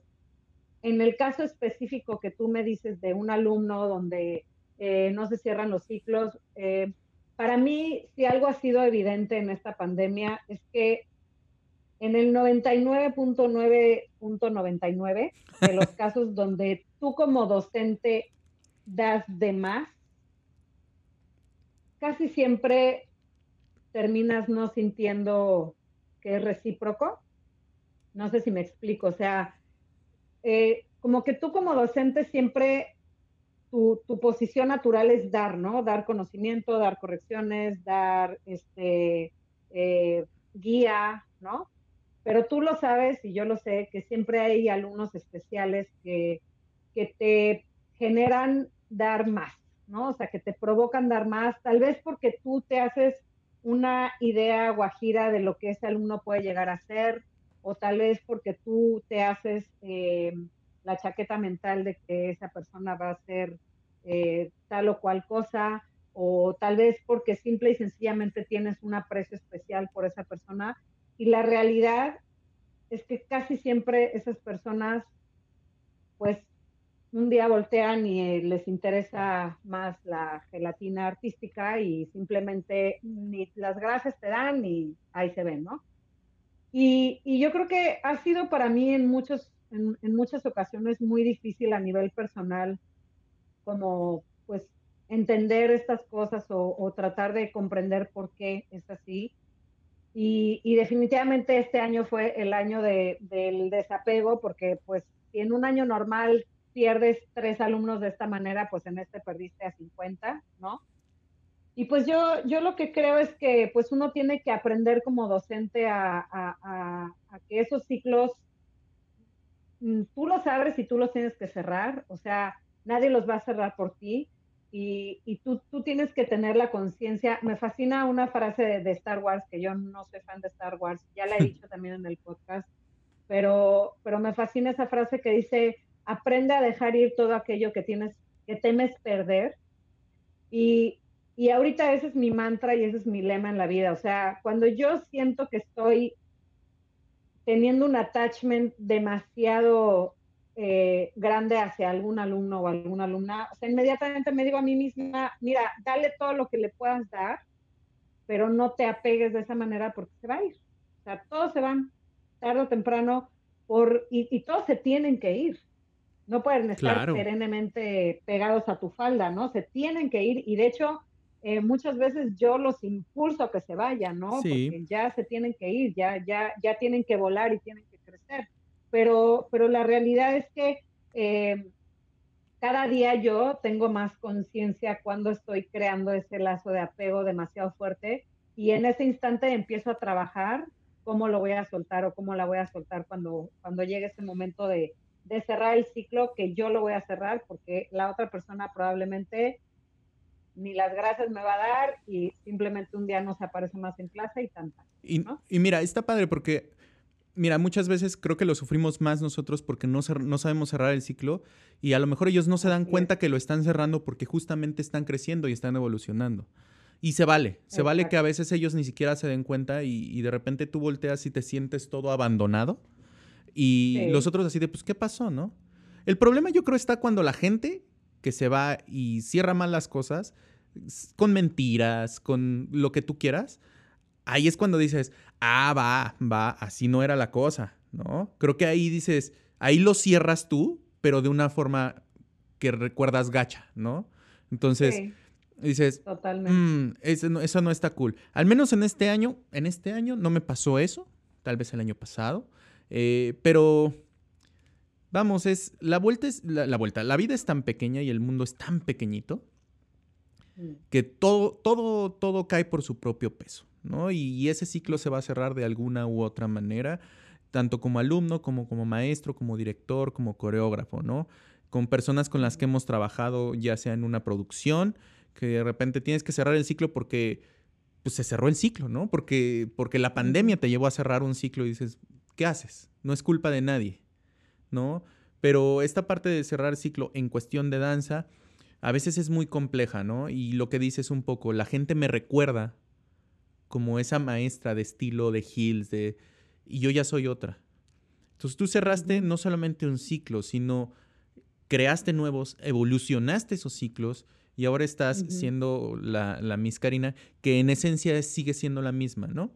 En el caso específico que tú me dices de un alumno donde eh, no se cierran los ciclos, eh, para mí, si algo ha sido evidente en esta pandemia, es que en el 99.9.99 de los [LAUGHS] casos donde tú como docente das de más, casi siempre terminas no sintiendo que es recíproco. No sé si me explico, o sea, eh, como que tú como docente siempre tu, posición natural es dar, ¿no? Dar conocimiento, dar correcciones, dar este eh, guía, ¿no? Pero tú lo sabes y yo lo sé, que siempre hay alumnos especiales que, que te generan dar más, ¿no? O sea, que te provocan dar más, tal vez porque tú te haces una idea guajira de lo que ese alumno puede llegar a ser, o tal vez porque tú te haces eh, la chaqueta mental de que esa persona va a ser eh, tal o cual cosa, o tal vez porque simple y sencillamente tienes un aprecio especial por esa persona y la realidad es que casi siempre esas personas, pues, un día voltean y eh, les interesa más la gelatina artística y simplemente ni las grasas te dan y ahí se ven, ¿no? Y, y yo creo que ha sido para mí en, muchos, en, en, muchas ocasiones muy difícil a nivel personal como pues entender estas cosas o, o tratar de comprender por qué es así. Y, definitivamente este año fue el año de, del desapego, porque pues si en un año normal pierdes tres alumnos de esta manera, pues en este perdiste a 50, ¿no? Y pues yo, yo lo que creo es que pues uno tiene que aprender como docente a, a, a, que esos ciclos, mm, tú los abres y tú los tienes que cerrar, o sea, nadie los va a cerrar por ti y, y tú, tú tienes que tener la conciencia. Me fascina una frase de, de Star Wars, que yo no soy fan de Star Wars, ya la he [LAUGHS] dicho también en el podcast, pero, pero me fascina esa frase que dice, aprende a dejar ir todo aquello que tienes, que temes perder. Y, y ahorita ese es mi mantra y ese es mi lema en la vida. O sea, cuando yo siento que estoy teniendo un attachment demasiado eh, grande hacia algún alumno o alguna alumna, o sea, inmediatamente me digo a mí misma, mira, dale todo lo que le puedas dar, pero no te apegues de esa manera porque se va a ir. O sea, todos se van, tarde o temprano, por, y, y todos se tienen que ir. No pueden estar claro. perennemente pegados a tu falda, ¿no? Se tienen que ir y de hecho eh, muchas veces yo los impulso a que se vayan, ¿no? Sí. Porque ya se tienen que ir, ya, ya, ya tienen que volar y tienen que crecer. Pero, pero la realidad es que eh, cada día yo tengo más conciencia cuando estoy creando ese lazo de apego demasiado fuerte y en ese instante empiezo a trabajar cómo lo voy a soltar o cómo la voy a soltar cuando, cuando llegue ese momento de, de cerrar el ciclo que yo lo voy a cerrar porque la otra persona probablemente ni las gracias me va a dar y simplemente un día no se aparece más en clase y tanta. ¿no? Y, y, mira, está padre porque, mira, muchas veces creo que lo sufrimos más nosotros porque no, no sabemos cerrar el ciclo y a lo mejor ellos no se dan cuenta que lo están cerrando porque justamente están creciendo y están evolucionando. Y se vale, se Exacto. vale que a veces ellos ni siquiera se den cuenta y, y de repente tú volteas y te sientes todo abandonado y sí. los otros así de, pues, ¿qué pasó, no? El problema yo creo está cuando la gente que se va y cierra mal las cosas, con mentiras, con lo que tú quieras, ahí es cuando dices, ah, va, va, así no era la cosa, ¿no? Creo que ahí dices, ahí lo cierras tú, pero de una forma que recuerdas gacha, ¿no? Entonces, sí. dices, eso, no, eso no está cool. Al menos en este año, en este año no me pasó eso, tal vez el año pasado, eh, pero vamos, es la vuelta es la, la, vuelta. La vida es tan pequeña y el mundo es tan pequeñito mm. que todo, todo, todo cae por su propio peso, ¿no? Y, y, ese ciclo se va a cerrar de alguna u otra manera, tanto como alumno, como como maestro, como director, como coreógrafo, ¿no? Con personas con las que hemos trabajado, ya sea en una producción, que de repente tienes que cerrar el ciclo porque pues se cerró el ciclo, ¿no? Porque, porque la pandemia te llevó a cerrar un ciclo y dices, ¿qué haces? No es culpa de nadie, ¿no? Pero esta parte de cerrar ciclo en cuestión de danza a veces es muy compleja, ¿no? Y lo que dices un poco, la gente me recuerda como esa maestra de estilo de Hills, de... y yo ya soy otra. Entonces tú cerraste no solamente un ciclo, sino creaste nuevos, evolucionaste esos ciclos y ahora estás uh -huh. siendo la, la Miss Karina, que en esencia sigue siendo la misma, ¿no?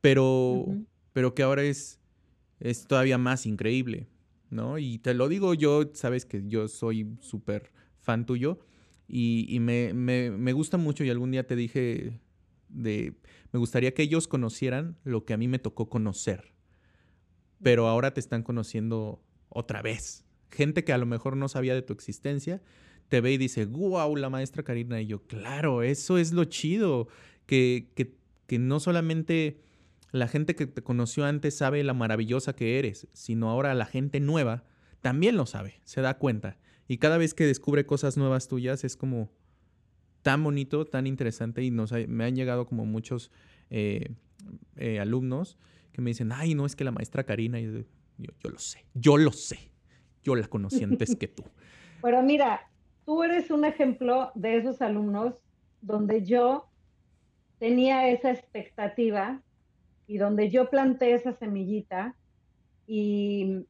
Pero, uh -huh. pero que ahora es, es todavía más increíble, ¿no? Y te lo digo yo, sabes que yo soy súper fan tuyo y, y me, me, me, gusta mucho y algún día te dije me gustaría que ellos conocieran lo que a mí me tocó conocer, pero ahora te están conociendo otra vez. Gente que a lo mejor no sabía de tu existencia, te ve y dice, wow, la maestra Karina. Y yo, claro, eso es lo chido, que, que, que no solamente la gente que te conoció antes sabe la maravillosa que eres, sino ahora la gente nueva también lo sabe, se da cuenta. Y cada vez que descubre cosas nuevas tuyas es como tan bonito, tan interesante y nos ha, me han llegado como muchos eh, eh, alumnos que me dicen, ay, no, es que la maestra Karina, y yo, yo, lo sé, yo lo sé, yo la conocí antes que tú. [LAUGHS] Pero mira, tú eres un ejemplo de esos alumnos donde yo tenía esa expectativa y donde yo planté esa semillita y,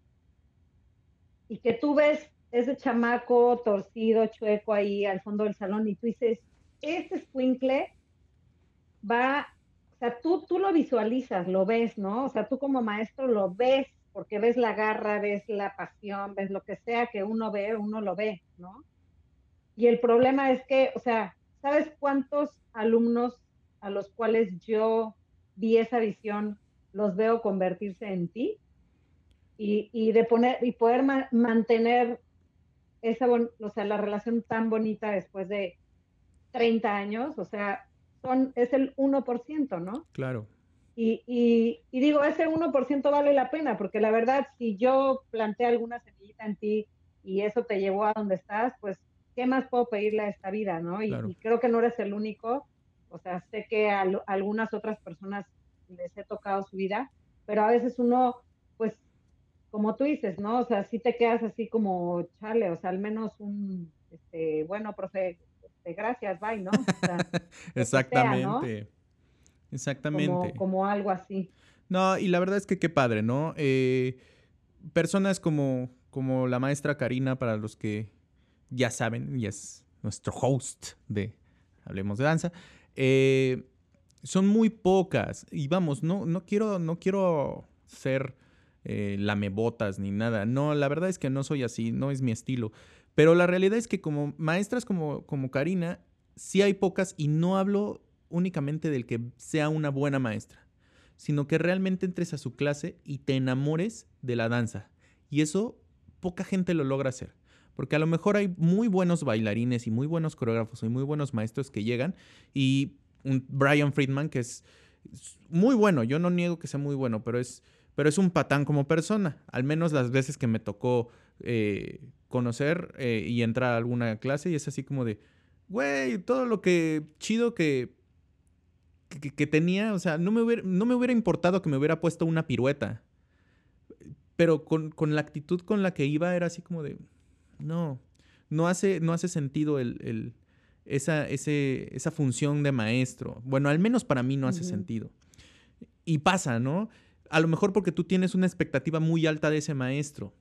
y que tú ves ese chamaco torcido, chueco ahí al fondo del salón y tú dices, este escuincle va, o sea, tú, tú lo visualizas, lo ves, ¿no? O sea, tú como maestro lo ves porque ves la garra, ves la pasión, ves lo que sea que uno ve, uno lo ve, ¿no? Y el problema es que, o sea, ¿sabes cuántos alumnos a los cuales yo vi esa visión los veo convertirse en ti? Y, de poner y poder mantener esa, o sea, la relación tan bonita después de 30 años, o sea, son, es el 1%, ¿no? Claro. Y, y, y, digo, ese 1% vale la pena, porque la verdad, si yo planteé alguna semillita en ti y eso te llevó a donde estás, pues, ¿qué más puedo pedirle a esta vida, no? Y, creo que no eres el único. O sea, sé que a, algunas otras personas les he tocado su vida, pero a veces uno, pues, como tú dices, ¿no? O sea, sí te quedas así como, chale, o sea, al menos un, este, bueno, profe, este, gracias, bye, ¿no? [LAUGHS] Exactamente. Exactamente. Como, algo así. No, y la verdad es que qué padre, ¿no? Eh, personas como, como la maestra Karina, para los que ya saben, y es nuestro host de Hablemos de Danza, eh, son muy pocas. Y vamos, no, no, quiero, no quiero ser eh, lamebotas ni nada. No, la verdad es que no soy así, no es mi estilo. Pero la realidad es que como maestras como, como Karina, sí hay pocas y no hablo únicamente del que sea una buena maestra, sino que realmente entres a su clase y te enamores de la danza. Y eso poca gente lo logra hacer. Porque a lo mejor hay muy buenos bailarines y muy buenos coreógrafos y muy buenos maestros que llegan y un Brian Friedman que es muy bueno, yo no niego que sea muy bueno, pero es, pero es un patán como persona. Al menos las veces que me tocó eh, conocer eh, y entrar a alguna clase y es así como de, güey, todo lo que chido que que, tenía, o sea, no me, hubiera, no me hubiera importado que me hubiera puesto una pirueta. Pero con, la actitud con la que iba era así como de, no, no hace, no hace sentido el, esa, ese, esa función de maestro. Bueno, al menos para mí no hace sentido. Y pasa, ¿no? A lo mejor porque tú tienes una expectativa muy alta de ese maestro.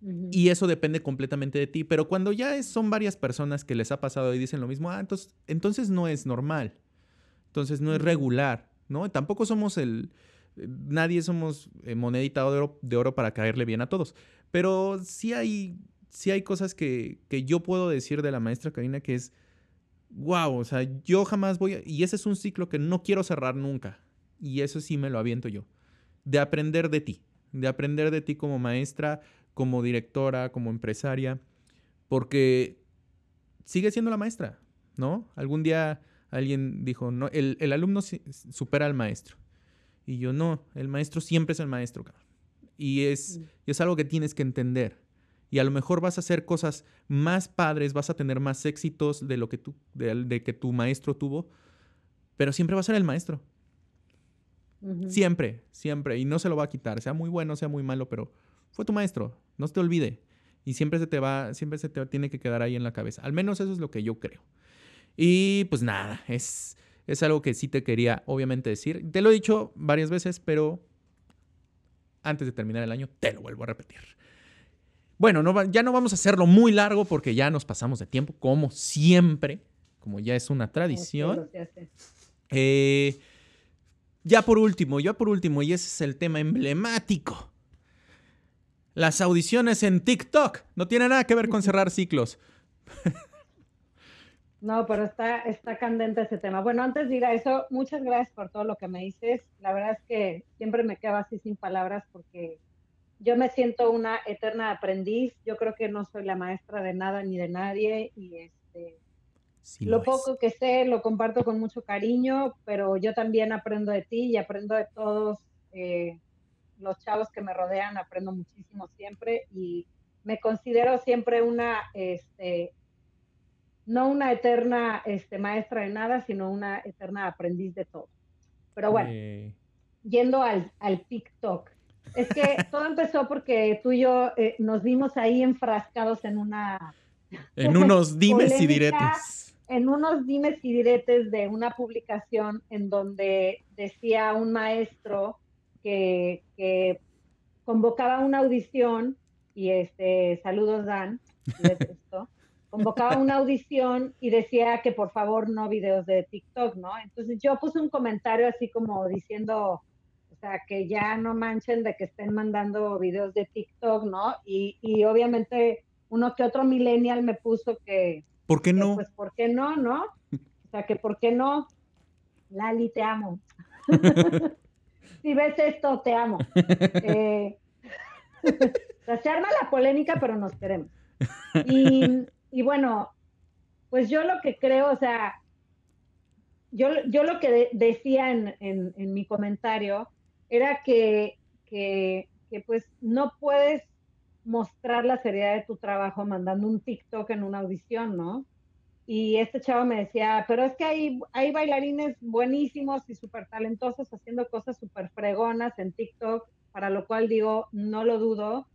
Y eso depende completamente de ti. Pero cuando ya son varias personas que les ha pasado y dicen lo mismo, ah, entonces, entonces no es normal. Entonces no es regular, ¿no? Tampoco somos el... Nadie somos eh, monedita de oro, de oro para caerle bien a todos. Pero sí hay, sí hay cosas que, que yo puedo decir de la maestra Karina que es, wow, o sea, yo jamás voy a... Y ese es un ciclo que no quiero cerrar nunca. Y eso sí me lo aviento yo. De aprender de ti. De aprender de ti como maestra, como directora, como empresaria. Porque sigue siendo la maestra, ¿no? Algún día alguien dijo, no, el, alumno supera al maestro. Y yo, no, el maestro siempre es el maestro, Y es, mm. es algo que tienes que entender. Y a lo mejor vas a hacer cosas más padres, vas a tener más éxitos de lo que, tú, de, que tu maestro tuvo, pero siempre va a ser el maestro. Siempre, siempre. Y no se lo va a quitar, sea muy bueno, sea muy malo, pero fue tu maestro, no se te olvide. Y siempre se te va, siempre se te tiene que quedar ahí en la cabeza. Al menos eso es lo que yo creo. Y pues nada, es, es algo que sí te quería obviamente decir. Te lo he dicho varias veces, pero antes de terminar el año te lo vuelvo a repetir. Bueno, no, ya no vamos a hacerlo muy largo porque ya nos pasamos de tiempo, como siempre, como ya es una tradición. Eh, ya por último, ya por último, y ese es el tema emblemático. Las audiciones en TikTok. No tiene nada que ver con cerrar ciclos. No, pero está, está candente ese tema. Bueno, antes de ir a eso, muchas gracias por todo lo que me dices. La verdad es que siempre me quedo así sin palabras porque yo me siento una eterna aprendiz. Yo creo que no soy la maestra de nada ni de nadie y este lo, poco que sé lo comparto con mucho cariño, pero yo también aprendo de ti y aprendo de todos eh, los chavos que me rodean. Aprendo muchísimo siempre y me considero siempre una este, no una eterna este, maestra de nada, sino una eterna aprendiz de todo. Pero bueno, yendo al, al TikTok, es que [LAUGHS] todo empezó porque tú y yo eh, nos vimos ahí enfrascados en una... En unos dimes y diretes. En unos dimes y diretes de una publicación en donde decía un maestro que, que convocaba una audición y este, saludos Dan, [LAUGHS] convocaba una audición y decía que por favor no videos de TikTok, ¿no? Entonces yo puse un comentario así como diciendo, o sea, que ya no manchen de que estén mandando videos de TikTok, ¿no? Y, y obviamente uno que otro millennial me puso que... ¿Por qué no? pues, ¿por qué no, no? O sea, que ¿por qué no? Lali, te amo. [LAUGHS] si ves esto, te amo. Eh, [LAUGHS] se arma la polémica, pero nos queremos. Y, bueno, pues yo lo que creo, o sea, yo, yo lo que decía en, en, mi comentario era que, que, que, pues no puedes mostrar la seriedad de tu trabajo mandando un TikTok en una audición, ¿no? Y este chavo me decía, pero es que hay, hay bailarines buenísimos y súper talentosos haciendo cosas súper fregonas en TikTok, para lo cual digo, no lo dudo,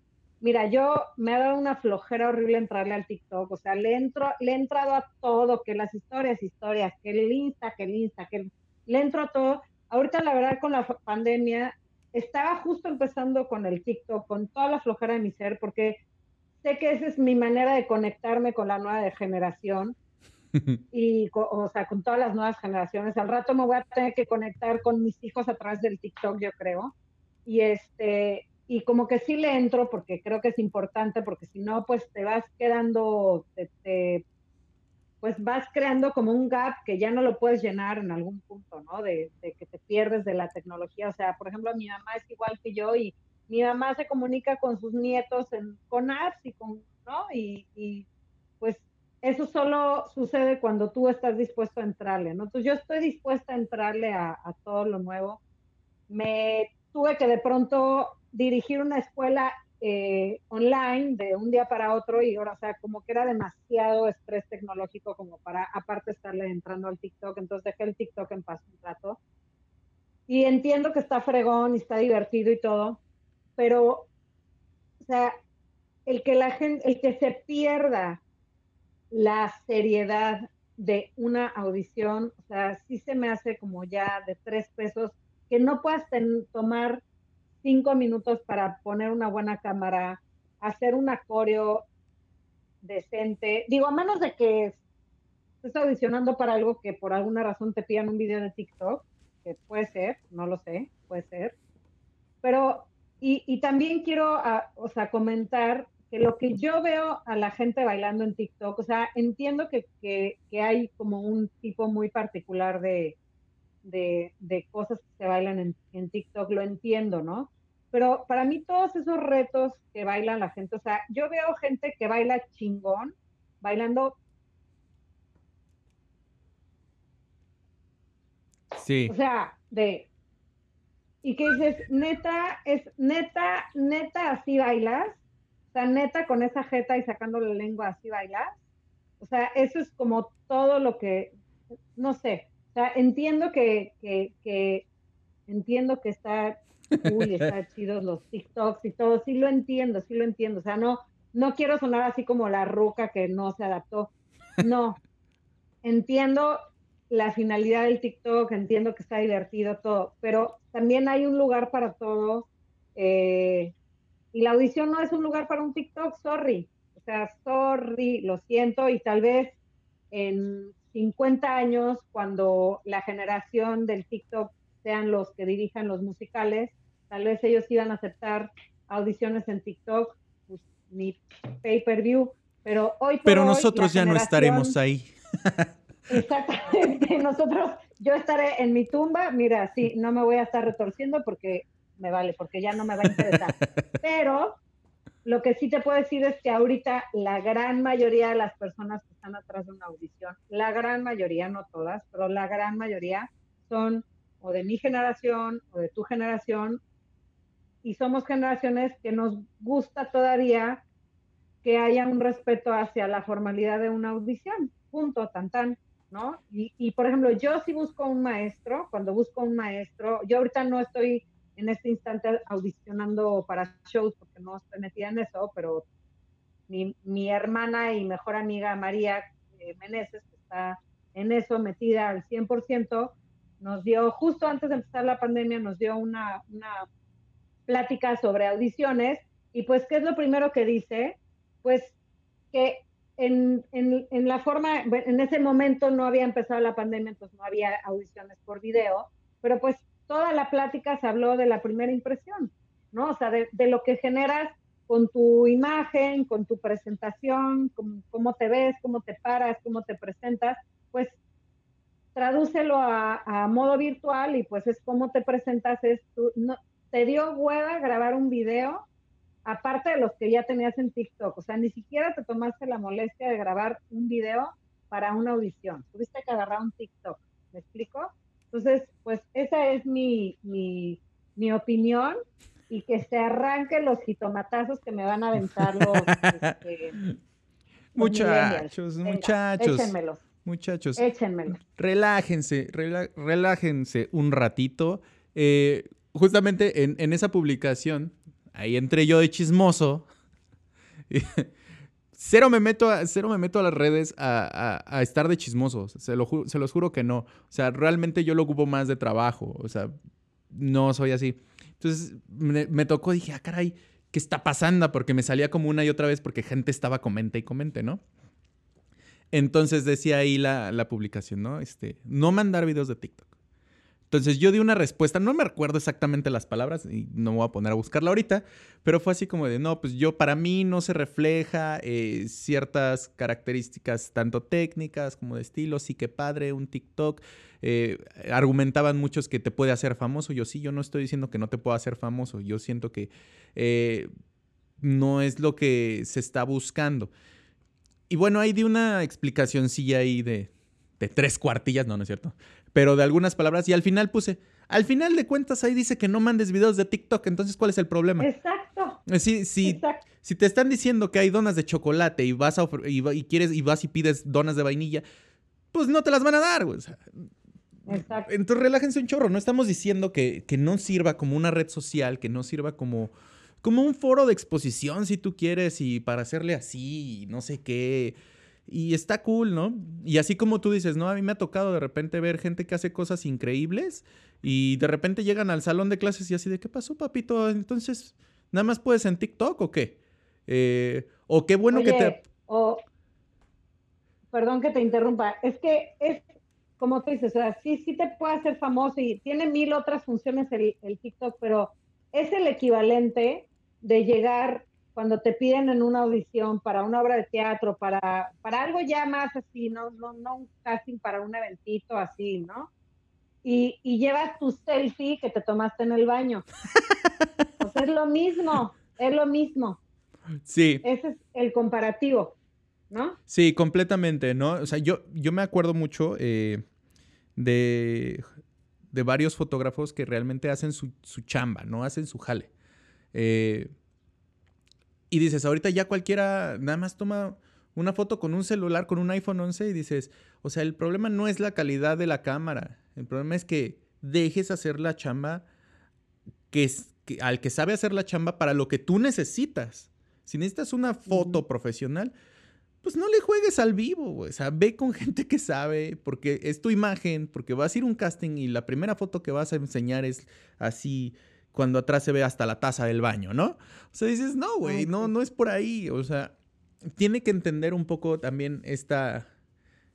Mira, yo me ha dado una flojera horrible entrarle al TikTok, o sea, le, entro, le he entrado a todo, que las historias, historias, que el Insta, que el Insta, que le entro a todo. Ahorita, la verdad, con la pandemia, estaba justo empezando con el TikTok, con toda la flojera de mi ser, porque sé que esa es mi manera de conectarme con la nueva generación [LAUGHS] y, o sea, con todas las nuevas generaciones. Al rato me voy a tener que conectar con mis hijos a través del TikTok, yo creo. Y este, y como que sí le entro porque creo que es importante, porque si no, pues te vas quedando, pues vas creando como un gap que ya no lo puedes llenar en algún punto, ¿no? De, que te pierdes de la tecnología. O sea, por ejemplo, mi mamá es igual que yo y mi mamá se comunica con sus nietos en, con apps y con, ¿no? Y, y pues eso solo sucede cuando tú estás dispuesto a entrarle, ¿no? Entonces yo estoy dispuesta a entrarle a, todo lo nuevo. Me tuve que de pronto dirigir una escuela eh, online de un día para otro y ahora, o sea, como que era demasiado estrés tecnológico como para, aparte, estarle entrando al TikTok, entonces dejé el TikTok en paz un rato. Y entiendo que está fregón y está divertido y todo, pero, o sea, el que la gente, el que se pierda la seriedad de una audición, o sea, sí se me hace como ya de tres pesos, que no puedas tomar cinco minutos para poner una buena cámara, hacer un coreo decente. Digo, a menos de que estés audicionando para algo que por alguna razón te pidan un video de TikTok, que puede ser, no lo sé, puede ser. Pero, y, también quiero, ah, o sea, comentar que lo que yo veo a la gente bailando en TikTok, o sea, entiendo que, hay como un tipo muy particular de, de, cosas que se bailan en, en, TikTok, lo entiendo, ¿no? Pero para mí todos esos retos que bailan la gente, o sea, yo veo gente que baila chingón, bailando. Sí. O sea, de. Y que dices, neta, es neta, neta, así bailas. Sea, neta, con esa jeta y sacando la lengua, así bailas. O sea, eso es como todo lo que, no sé, o sea, entiendo que, que, que entiendo que está uy, está [LAUGHS] chido los TikToks y todo, sí lo entiendo, sí lo entiendo, o sea, no, no quiero sonar así como la ruca que no se adaptó, no, entiendo la finalidad del TikTok, entiendo que está divertido todo, pero también hay un lugar para todo, eh, y la audición no es un lugar para un TikTok, sorry, o sea, sorry, lo siento, y tal vez en 50 años, cuando la generación del TikTok sean los que dirijan los musicales, tal vez ellos iban a aceptar audiciones en TikTok, pues, ni pay-per-view, pero hoy... pero nosotros ya no estaremos ahí. [LAUGHS] Exactamente, nosotros, yo estaré en mi tumba, mira, sí, no me voy a estar retorciendo porque me vale, porque ya no me va a interesar. [LAUGHS] Pero lo que sí te puedo decir es que ahorita la gran mayoría de las personas que están atrás de una audición, la gran mayoría, no todas, pero la gran mayoría son o de mi generación o de tu generación, y somos generaciones que nos gusta todavía que haya un respeto hacia la formalidad de una audición, punto, tan tan, ¿no? Y, y por ejemplo, yo sí busco un maestro, cuando busco un maestro, yo ahorita no estoy en este instante audicionando para shows porque no estoy metida en eso, pero mi, mi hermana y mejor amiga María eh, Meneses, que está en eso metida al 100%, nos dio, justo antes de empezar la pandemia, nos dio una, una plática sobre audiciones Y pues, ¿qué es lo primero que dice? Pues que en, en, en, la forma, en ese momento no había empezado la pandemia, entonces no había audiciones por video, pero pues toda la plática se habló de la primera impresión, ¿no? O sea, de, lo que generas con tu imagen, con tu presentación, cómo te ves, cómo te paras, cómo te presentas, pues tradúcelo a, a modo virtual y pues es cómo te presentas, es tu, no, te dio hueva grabar un video aparte de los que ya tenías en TikTok. O sea, ni siquiera te tomaste la molestia de grabar un video para una audición. Tuviste que agarrar un TikTok. ¿Me explico? Entonces, pues esa es mi, mi, mi opinión y que se arranquen los jitomatazos que me van a aventar los... este, muchachos, muchachos. Échenmelos. Muchachos, Échenmelos. relájense, relájense un ratito. Eh, justamente en, en, esa publicación ahí entré yo de chismoso. [LAUGHS] cero, me meto a, cero me meto a las redes a, a, estar de chismoso. Se, lo se los juro que no. O sea, realmente yo lo ocupo más de trabajo. O sea, no soy así. Entonces me, tocó, dije, ah, caray, ¿qué está pasando? Porque me salía como una y otra vez porque gente estaba comente y comente, ¿no? Entonces decía ahí la, la publicación, ¿no? Este, no mandar videos de TikTok. Entonces yo di una respuesta, no me recuerdo exactamente las palabras y no me voy a poner a buscarla ahorita, pero fue así como de, no, pues yo para mí no se refleja eh, ciertas características tanto técnicas como de estilo, sí que padre, un TikTok. Eh, argumentaban muchos que te puede hacer famoso, yo sí, yo no estoy diciendo que no te pueda hacer famoso, yo siento que eh, no es lo que se está buscando. Y bueno, ahí di una explicacióncilla ahí de, de tres cuartillas, no, no es cierto, pero de algunas palabras y al final puse, al final de cuentas ahí dice que no mandes videos de TikTok, entonces ¿cuál es el problema? Exacto. Si, si, Exacto. si te están diciendo que hay donas de chocolate y vas a y, y, quieres y vas y pides donas de vainilla, pues no te las van a dar, güey. O sea, Exacto. Entonces relájense un chorro, no estamos diciendo que, que no sirva como una red social, que no sirva como como un foro de exposición si tú quieres y para hacerle así y no sé qué. Y está cool, ¿no? Y así como tú dices, ¿no? A mí me ha tocado de repente ver gente que hace cosas increíbles y de repente llegan al salón de clases y así de, ¿qué pasó, papito? Entonces, ¿nada más puedes en TikTok o qué? Eh, o qué bueno Oye, que te... O, perdón que te interrumpa, es que es como tú dices, o sea, sí, sí te puede hacer famoso y tiene mil otras funciones el, el TikTok, pero es el equivalente de llegar cuando te piden en una audición para una obra de teatro, para, para algo ya más así, no, no, no un casting para un eventito así, ¿no? Y, y llevas tu selfie que te tomaste en el baño. o sea, es lo mismo, es lo mismo. Sí. Ese es el comparativo, ¿no? Sí, completamente, ¿no? O sea, yo, yo me acuerdo mucho eh, de, de varios fotógrafos que realmente hacen su, su chamba, ¿no? Hacen su jale. Eh, y dices, ahorita ya cualquiera nada más toma una foto con un celular, con un iPhone 11 y dices, o sea, el problema no es la calidad de la cámara, el problema es que dejes hacer la chamba que, es, que al que sabe hacer la chamba para lo que tú necesitas. Si necesitas una foto uh -huh. profesional, pues no le juegues al vivo, güey. O sea, ve con [LAUGHS] gente que sabe, porque es tu imagen, porque vas a ir a un casting y la primera foto que vas a enseñar es así, cuando atrás se ve hasta la taza del baño, ¿no? O sea, dices, no, güey, no, no es por ahí. O sea, tiene que entender un poco también esta,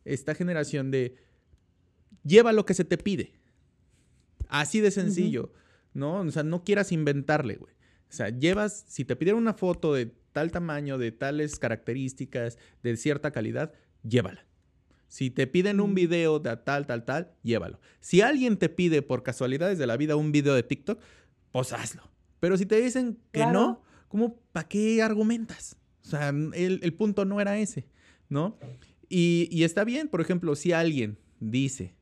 esta generación de lleva lo que se te pide. Así de sencillo, uh -huh. ¿no? O sea, no quieras inventarle, güey. O sea, llevas, si te pidieron una foto de tal tamaño, de tales características, de cierta calidad, llévala. Si te piden un video de tal, tal, tal, llévalo. Si alguien te pide por casualidades de la vida un video de TikTok, pues hazlo. Pero si te dicen que claro. no, ¿cómo, para qué argumentas? O sea, el, el, punto no era ese, ¿no? Y, y, está bien, por ejemplo, si alguien dice,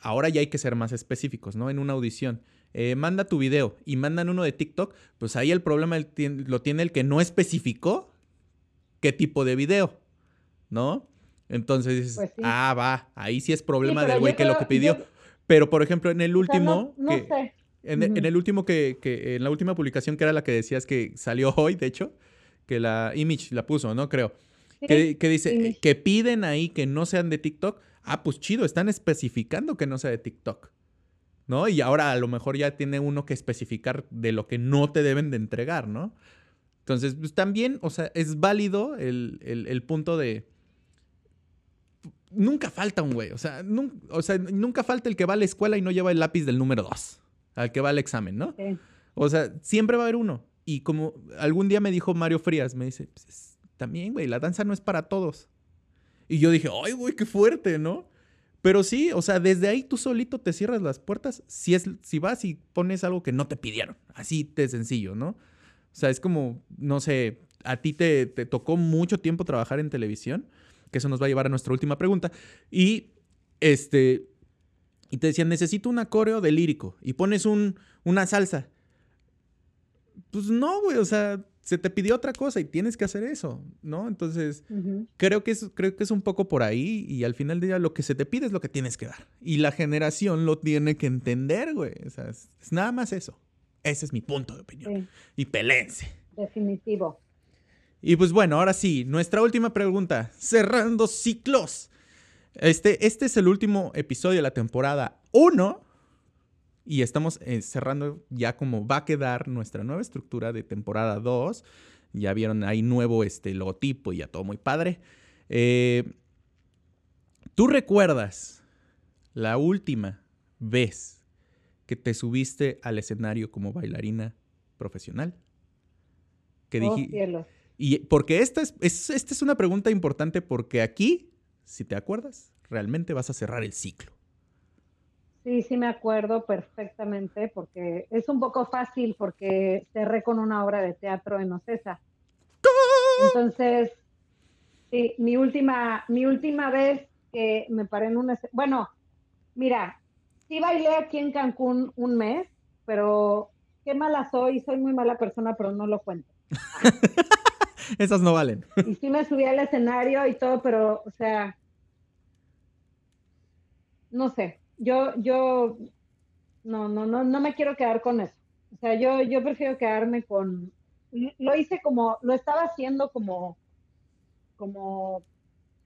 ahora ya hay que ser más específicos, ¿no? En una audición, eh, manda tu video y mandan uno de TikTok, pues ahí el problema lo tiene el que no especificó qué tipo de video, ¿no? Entonces dices, pues sí. ah, va, ahí sí es problema sí, del güey que lo que pidió. Yo, pero, por ejemplo, en el último... O sea, no, no que, sé. En, en, el último que, que, en la última publicación que era la que decías que salió hoy, de hecho, que la Image la puso, ¿no? Creo. Sí, que, que, dice Image. que piden ahí que no sean de TikTok. Ah, pues chido, están especificando que no sea de TikTok. ¿no? Y ahora a lo mejor ya tiene uno que especificar de lo que no te deben de entregar, ¿no? Entonces, pues también, o sea, es válido el, el- el punto de... Nunca falta un güey, o sea, nun- o sea, nunca falta el que va a la escuela y no lleva el lápiz del número 2, al que va al examen, ¿no? Sí. O sea, siempre va a haber uno. Y como algún día me dijo Mario Frías, me dice, "Pues es- también, güey, la danza no es para todos. Y yo dije, ay, güey, qué fuerte, ¿no? Pero sí, o sea, desde ahí tú solito te cierras las puertas si, es, si vas y pones algo que no te pidieron. Así de sencillo, ¿no? O sea, es como, no sé, a ti te, te tocó mucho tiempo trabajar en televisión, que eso nos va a llevar a nuestra última pregunta. Y, este, y te decían, necesito un coreo de lírico y pones un, una salsa. Pues no, güey, o sea, se te pidió otra cosa y tienes que hacer eso, ¿no? Entonces, creo que es, creo que es un poco por ahí y al final del día lo que se te pide es lo que tienes que dar. Y la generación lo tiene que entender, güey. O sea, es, es nada más eso. Ese es mi punto de opinión. Sí, Y pelense. definitivo. Y pues bueno, ahora sí, nuestra última pregunta. Cerrando ciclos. Este, este es el último episodio de la temporada 1. Y estamos eh, cerrando ya como va a quedar nuestra nueva estructura de temporada 2. Ya vieron ahí nuevo este logotipo y ya todo muy padre. Eh, ¿Tú recuerdas la última vez que te subiste al escenario como bailarina profesional? Que Oh, dije, y porque esta es, es- esta es una pregunta importante porque aquí, si te acuerdas, realmente vas a cerrar el ciclo. Sí, sí me acuerdo perfectamente porque es un poco fácil porque cerré con una obra de teatro en Ocesa. Entonces, sí, mi última, mi última vez que me paré en un... esce- Bueno, mira, sí bailé aquí en Cancún un mes, pero qué mala soy, soy muy mala persona, pero no lo cuento. [LAUGHS] Esas no valen. Y sí me subí al escenario y todo, pero, o sea, no sé, yo, yo, no, no, no, no me quiero quedar con eso. O sea, yo, yo prefiero quedarme con, lo hice como, lo estaba haciendo como, como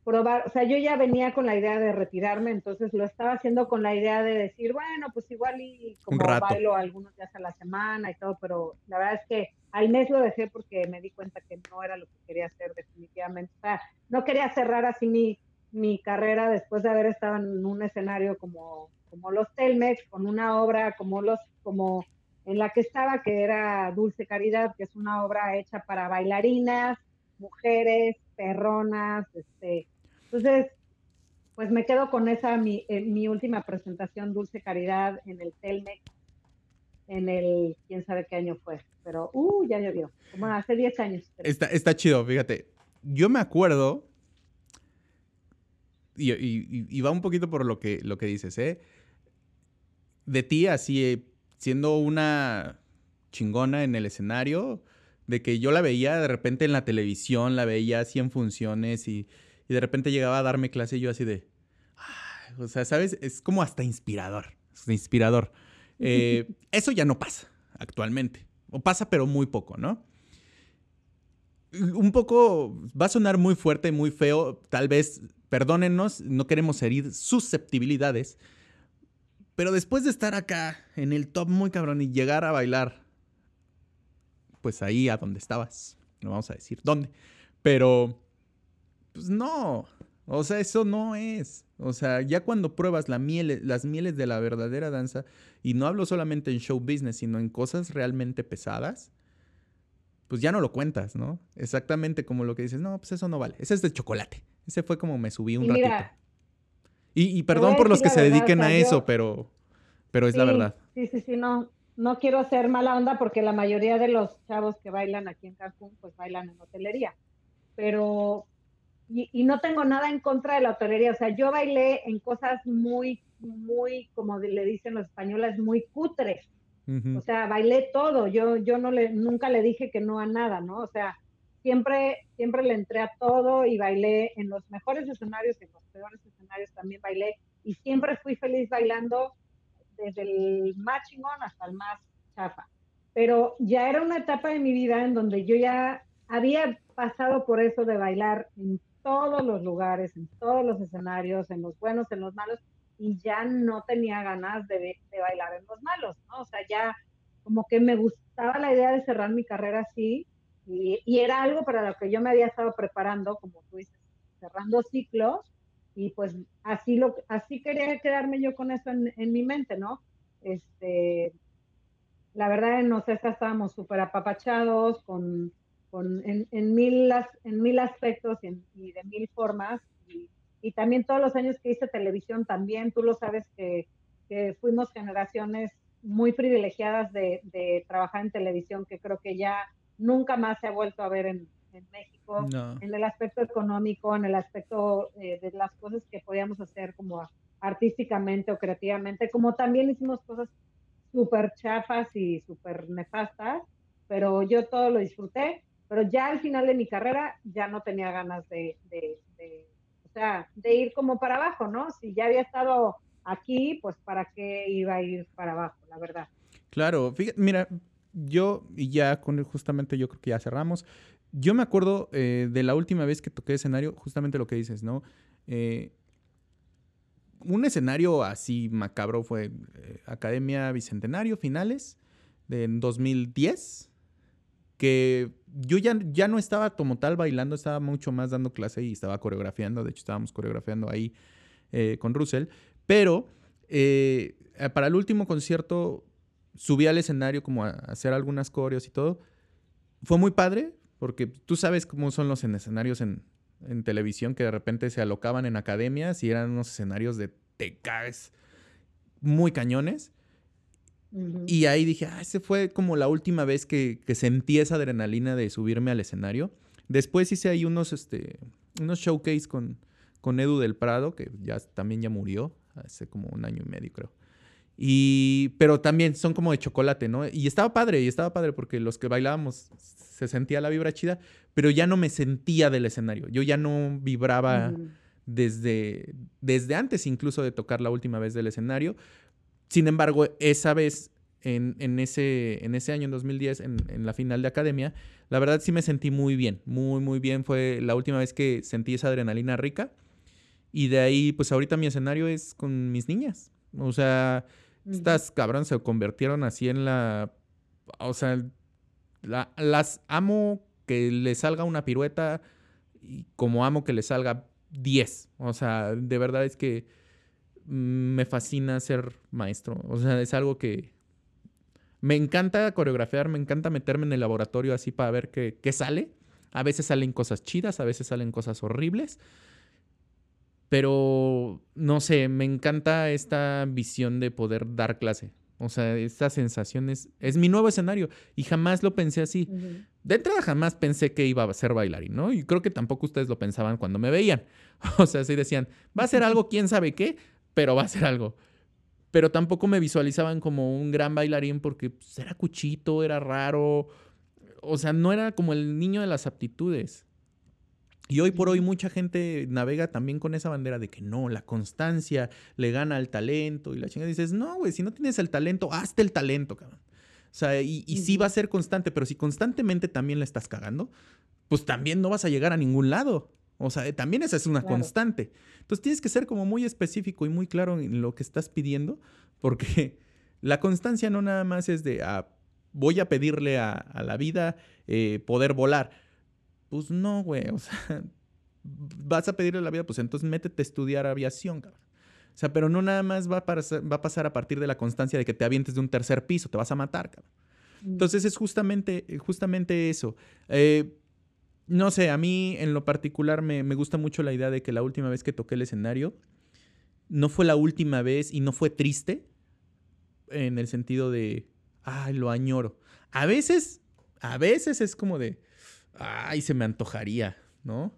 probar, o sea, yo ya venía con la idea de retirarme, entonces lo estaba haciendo con la idea de decir, bueno, pues igual y como bailo algunos días a la semana y todo, pero la verdad es que al mes lo dejé porque me di cuenta que no era lo que quería hacer definitivamente. O sea, no quería cerrar así mi, mi carrera después de haber estado en un escenario como, como los Telmex, con una obra como los, como en la que estaba, que era Dulce Caridad, que es una obra hecha para bailarinas, mujeres, perronas, este, entonces, pues me quedo con esa, mi, eh, mi última presentación, Dulce Caridad, en el Telmex, en el, quién sabe qué año fue, pero, uh, ya llovió, bueno, hace 10 años. Está, está chido, fíjate. Yo me acuerdo, y, y- y va un poquito por lo que, lo que dices, ¿eh? De ti así, eh, siendo una chingona en el escenario, de que yo la veía de repente en la televisión, la veía así en funciones y, y de repente llegaba a darme clase y yo así de... O sea, ¿sabes? Es como hasta inspirador. Es inspirador. Eh, [LAUGHS] eso ya no pasa actualmente. O pasa, pero muy poco, ¿no? un poco, va a sonar muy fuerte, muy feo, tal vez, perdónennos, no queremos herir susceptibilidades, pero después de estar acá en el top muy cabrón y llegar a bailar, pues ahí a donde estabas, no vamos a decir dónde, pero, pues no, o sea, eso no es, o sea, ya cuando pruebas la miel, las mieles de la verdadera danza, y no hablo solamente en show business, sino en cosas realmente pesadas, pues ya no lo cuentas, ¿no? Exactamente como lo que dices, no, pues eso no vale. Ese es de chocolate. Ese fue como me subí un Y ratito. mira, Y, y perdón por los que se verdad, dediquen o sea, a eso, yo- pero, pero es la verdad. Sí, sí, sí, no, no quiero hacer mala onda porque la mayoría de los chavos que bailan aquí en Cancún, pues bailan en hotelería. Pero, y, y no tengo nada en contra de la hotelería, o sea, yo bailé en cosas muy, muy, como le dicen los españoles, muy cutres. O sea, bailé todo. Yo, yo no le, nunca le dije que no a nada, ¿no? O sea, siempre, siempre le entré a todo y bailé en los mejores escenarios y en los peores escenarios también bailé. Y siempre fui feliz bailando desde el más chingón hasta el más chafa. Pero ya era una etapa de mi vida en donde yo ya había pasado por eso de bailar en todos los lugares, en todos los escenarios, en los buenos, en los malos, y ya no tenía ganas de, de bailar en los malos, ¿no? O sea, ya como que me gustaba la idea de cerrar mi carrera así y, y, era algo para lo que yo me había estado preparando, como tú dices, cerrando ciclos y pues así lo así quería quedarme yo con eso en, en mi mente, ¿no? Este, la verdad en Ocesa estábamos súper apapachados con, con en, en, mil, en mil aspectos y, en, y de mil formas y, y, también todos los años que hice televisión también, tú lo sabes que, que fuimos generaciones muy privilegiadas de, de, trabajar en televisión que creo que ya nunca más se ha vuelto a ver en, en México, no. en el aspecto económico, en el aspecto eh, de las cosas que podíamos hacer como artísticamente o creativamente, como también hicimos cosas súper chafas y súper nefastas, pero yo todo lo disfruté, pero ya al final de mi carrera ya no tenía ganas de, de, de, o sea, de ir como para abajo, ¿no? Si ya había estado aquí, pues para qué iba a ir para abajo, la verdad. Claro, fíjate, mira, yo, y ya con justamente yo creo que ya cerramos, yo me acuerdo eh, de la última vez que toqué escenario, justamente lo que dices, ¿no? Eh, un escenario así macabro fue eh, Academia Bicentenario, finales de 2010, que yo ya, ya no estaba como tal bailando, estaba mucho más dando clase y estaba coreografiando, de hecho estábamos coreografiando ahí con Russell, pero para el último concierto subí al escenario como a hacer algunas coreos y todo. Fue muy padre, porque tú sabes cómo son los escenarios en, en televisión que de repente se alocaban en academias y eran unos escenarios de te caes muy cañones. Uh -huh. Y ahí dije, ah, ese fue como la última vez que, que, sentí esa adrenalina de subirme al escenario. Después hice ahí unos, este, unos showcase con, con Edu del Prado, que ya también ya murió hace como un año y medio, creo. Y, pero también son como de chocolate, ¿no? Y estaba padre, y estaba padre porque los que bailábamos se sentía la vibra chida, pero ya no me sentía del escenario. Yo ya no vibraba uh -huh. desde, desde antes incluso de tocar la última vez del escenario. Sin embargo, esa vez, en, en, ese, en ese año, en 2010, en, en, la final de academia, la verdad sí me sentí muy bien, muy, muy bien. Fue la última vez que sentí esa adrenalina rica. Y de ahí, pues ahorita mi escenario es con mis niñas. O sea, estas cabronas se convirtieron así en la... O sea, la, las amo que le salga una pirueta y como amo que le salga 10. O sea, de verdad es que me fascina ser maestro. O sea, es algo que me encanta coreografiar, me encanta meterme en el laboratorio así para ver qué sale. A veces salen cosas chidas, a veces salen cosas horribles. Pero, no sé, me encanta esta visión de poder dar clase. O sea, esta sensación es, es mi nuevo escenario y jamás lo pensé así. Uh -huh. De entrada jamás pensé que iba a ser bailarín, ¿no? Y creo que tampoco ustedes lo pensaban cuando me veían. [LAUGHS] O sea, sí decían, va a ser algo, quién sabe qué, pero va a ser algo. Pero tampoco me visualizaban como un gran bailarín porque pues, era cuchito, era raro. O sea, no era como el niño de las aptitudes. Y hoy por hoy mucha gente navega también con esa bandera de que no, la constancia le gana al talento y la chingada. Dices, no, güey, si no tienes el talento, hazte el talento, cabrón. O sea, y, y sí va a ser constante, pero si constantemente también la estás cagando, pues también no vas a llegar a ningún lado. O sea, también esa es una claro. constante. Entonces tienes que ser como muy específico y muy claro en lo que estás pidiendo, porque [LAUGHS] la constancia no nada más es de, ah, voy a pedirle a, a la vida eh, poder volar pues no, güey. O sea, [LAUGHS] vas a pedirle la vida, pues entonces métete a estudiar aviación, cabrón. O sea, pero no nada más va a, pasar, va a pasar a partir de la constancia de que te avientes de un tercer piso, te vas a matar, cabrón. Entonces es justamente, justamente eso. Eh, no sé, a mí en lo particular me, me, gusta mucho la idea de que la última vez que toqué el escenario no fue la última vez y no fue triste en el sentido de, ay, lo añoro. A veces, a veces es como de, ay, se me antojaría, ¿no?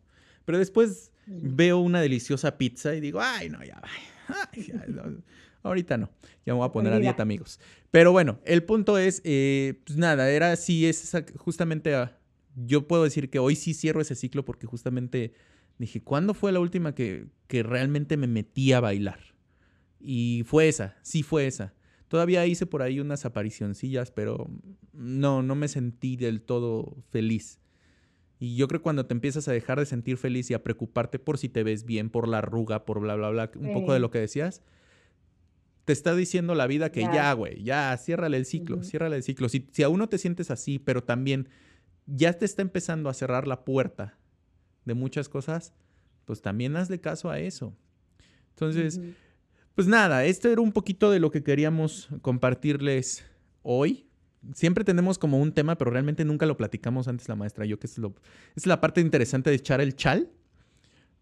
Pero después veo una deliciosa pizza y digo, ay, no, ya, ay, ya no, ahorita no, ya me voy a poner a dieta, amigos. Pero bueno, el punto es, eh, pues nada, era así, es justamente, uh, yo puedo decir que hoy sí cierro ese ciclo porque justamente dije, ¿cuándo fue la última que, que realmente me metí a bailar? Y fue esa, sí fue esa. Todavía hice por ahí unas aparicioncillas, pero no, no me sentí del todo feliz. Y yo creo que cuando te empiezas a dejar de sentir feliz y a preocuparte por si te ves bien, por la arruga, por bla, bla, bla, un sí. poco de lo que decías, te está diciendo la vida que Ya. ya, güey, ya, ciérrale el ciclo, ciérrale el ciclo. Si, si aún no te sientes así, pero también ya te está empezando a cerrar la puerta de muchas cosas, pues también hazle caso a eso. Entonces, pues nada, esto era un poquito de lo que queríamos compartirles hoy. Siempre tenemos como un tema, pero realmente nunca lo platicamos antes la maestra yo, que es, lo, es la parte interesante de echar el chal,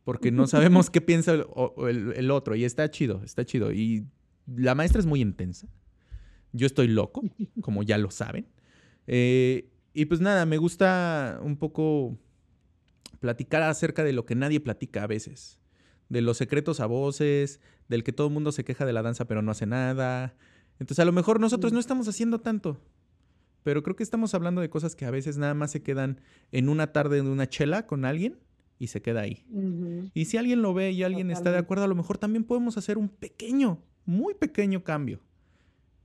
porque no sabemos [LAUGHS] qué piensa el, o- el- el otro y está chido, está chido. Y la maestra es muy intensa. Yo estoy loco, como ya lo saben. Eh, y pues nada, me gusta un poco platicar acerca de lo que nadie platica a veces. De los secretos a voces, del que todo el mundo se queja de la danza pero no hace nada. Entonces a lo mejor nosotros no estamos haciendo tanto. Pero creo que estamos hablando de cosas que a veces nada más se quedan en una tarde de una chela con alguien y se queda ahí. Y si alguien lo ve y alguien está de acuerdo, a lo mejor también podemos hacer un pequeño, muy pequeño cambio.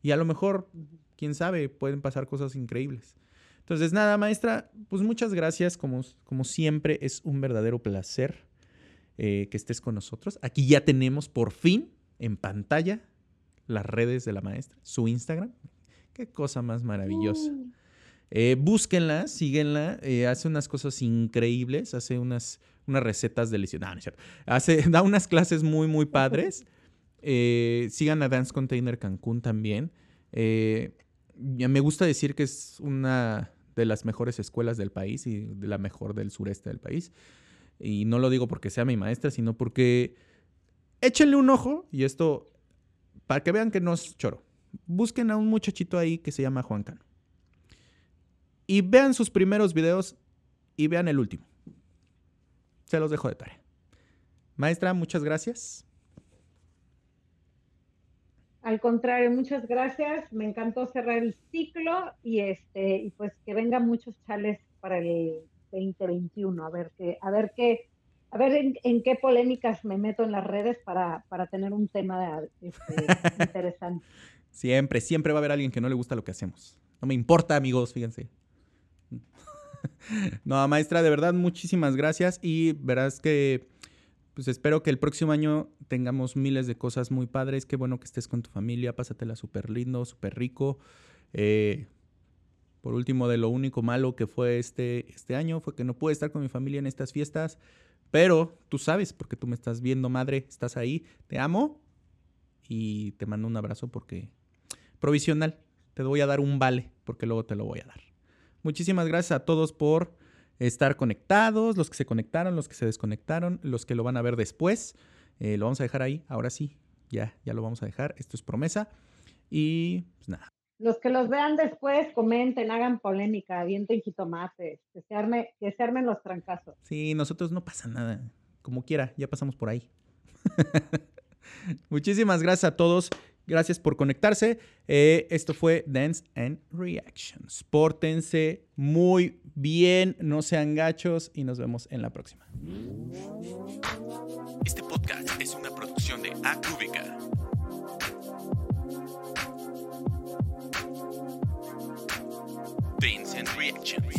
Y a lo mejor, quién sabe, pueden pasar cosas increíbles. Entonces, nada, maestra, pues muchas gracias. Como, como siempre, es un verdadero placer eh, que estés con nosotros. Aquí ya tenemos por fin en pantalla las redes de la maestra, su Instagram. Qué cosa más maravillosa. Mm. Eh, búsquenla, síguenla. eh, hace unas cosas increíbles. Hace unas, unas recetas deliciosas. No, no es cierto. Hace, [LAUGHS] da unas clases muy, muy padres. Eh, sigan a Dance Container Cancún también. Eh, me gusta decir que es una de las mejores escuelas del país y de la mejor del sureste del país. Y no lo digo porque sea mi maestra, sino porque échenle un ojo y esto, para que vean que no es choro. Busquen a un muchachito ahí que se llama Juan Cano y vean sus primeros videos y vean el último. Se los dejo de tarea. Maestra, muchas gracias. Al contrario, muchas gracias. Me encantó cerrar el ciclo y este y pues que vengan muchos chales para el 2021. A ver qué, a ver qué, a ver en, en qué polémicas me meto en las redes para, para tener un tema este, [LAUGHS] interesante. Siempre, siempre va a haber alguien que no le gusta lo que hacemos. No me importa, amigos, fíjense. [LAUGHS] No, maestra, de verdad, muchísimas gracias y verás que, pues espero que el próximo año tengamos miles de cosas muy padres. Qué bueno que estés con tu familia, pásatela súper lindo, súper rico. Eh, por último, de lo único malo que fue este, este año fue que no pude estar con mi familia en estas fiestas, pero tú sabes, porque tú me estás viendo, madre, estás ahí, te amo y te mando un abrazo porque provisional, te voy a dar un vale, porque luego te lo voy a dar. Muchísimas gracias a todos por estar conectados, los que se conectaron, los que se desconectaron, los que lo van a ver después. Eh, lo vamos a dejar ahí, ahora sí, ya, ya lo vamos a dejar. Esto es promesa. Y pues nada. Los que los vean después, comenten, hagan polémica, avienten jitomates, que se, arme, que se armen los trancazos. Sí, nosotros no pasa nada. Como quiera, ya pasamos por ahí. [LAUGHS] Muchísimas gracias a todos. Gracias por conectarse. Eh, esto fue Dance and Reactions. Pórtense muy bien, no sean gachos y nos vemos en la próxima. Este podcast es una producción de Acúbica. Dance and Reactions.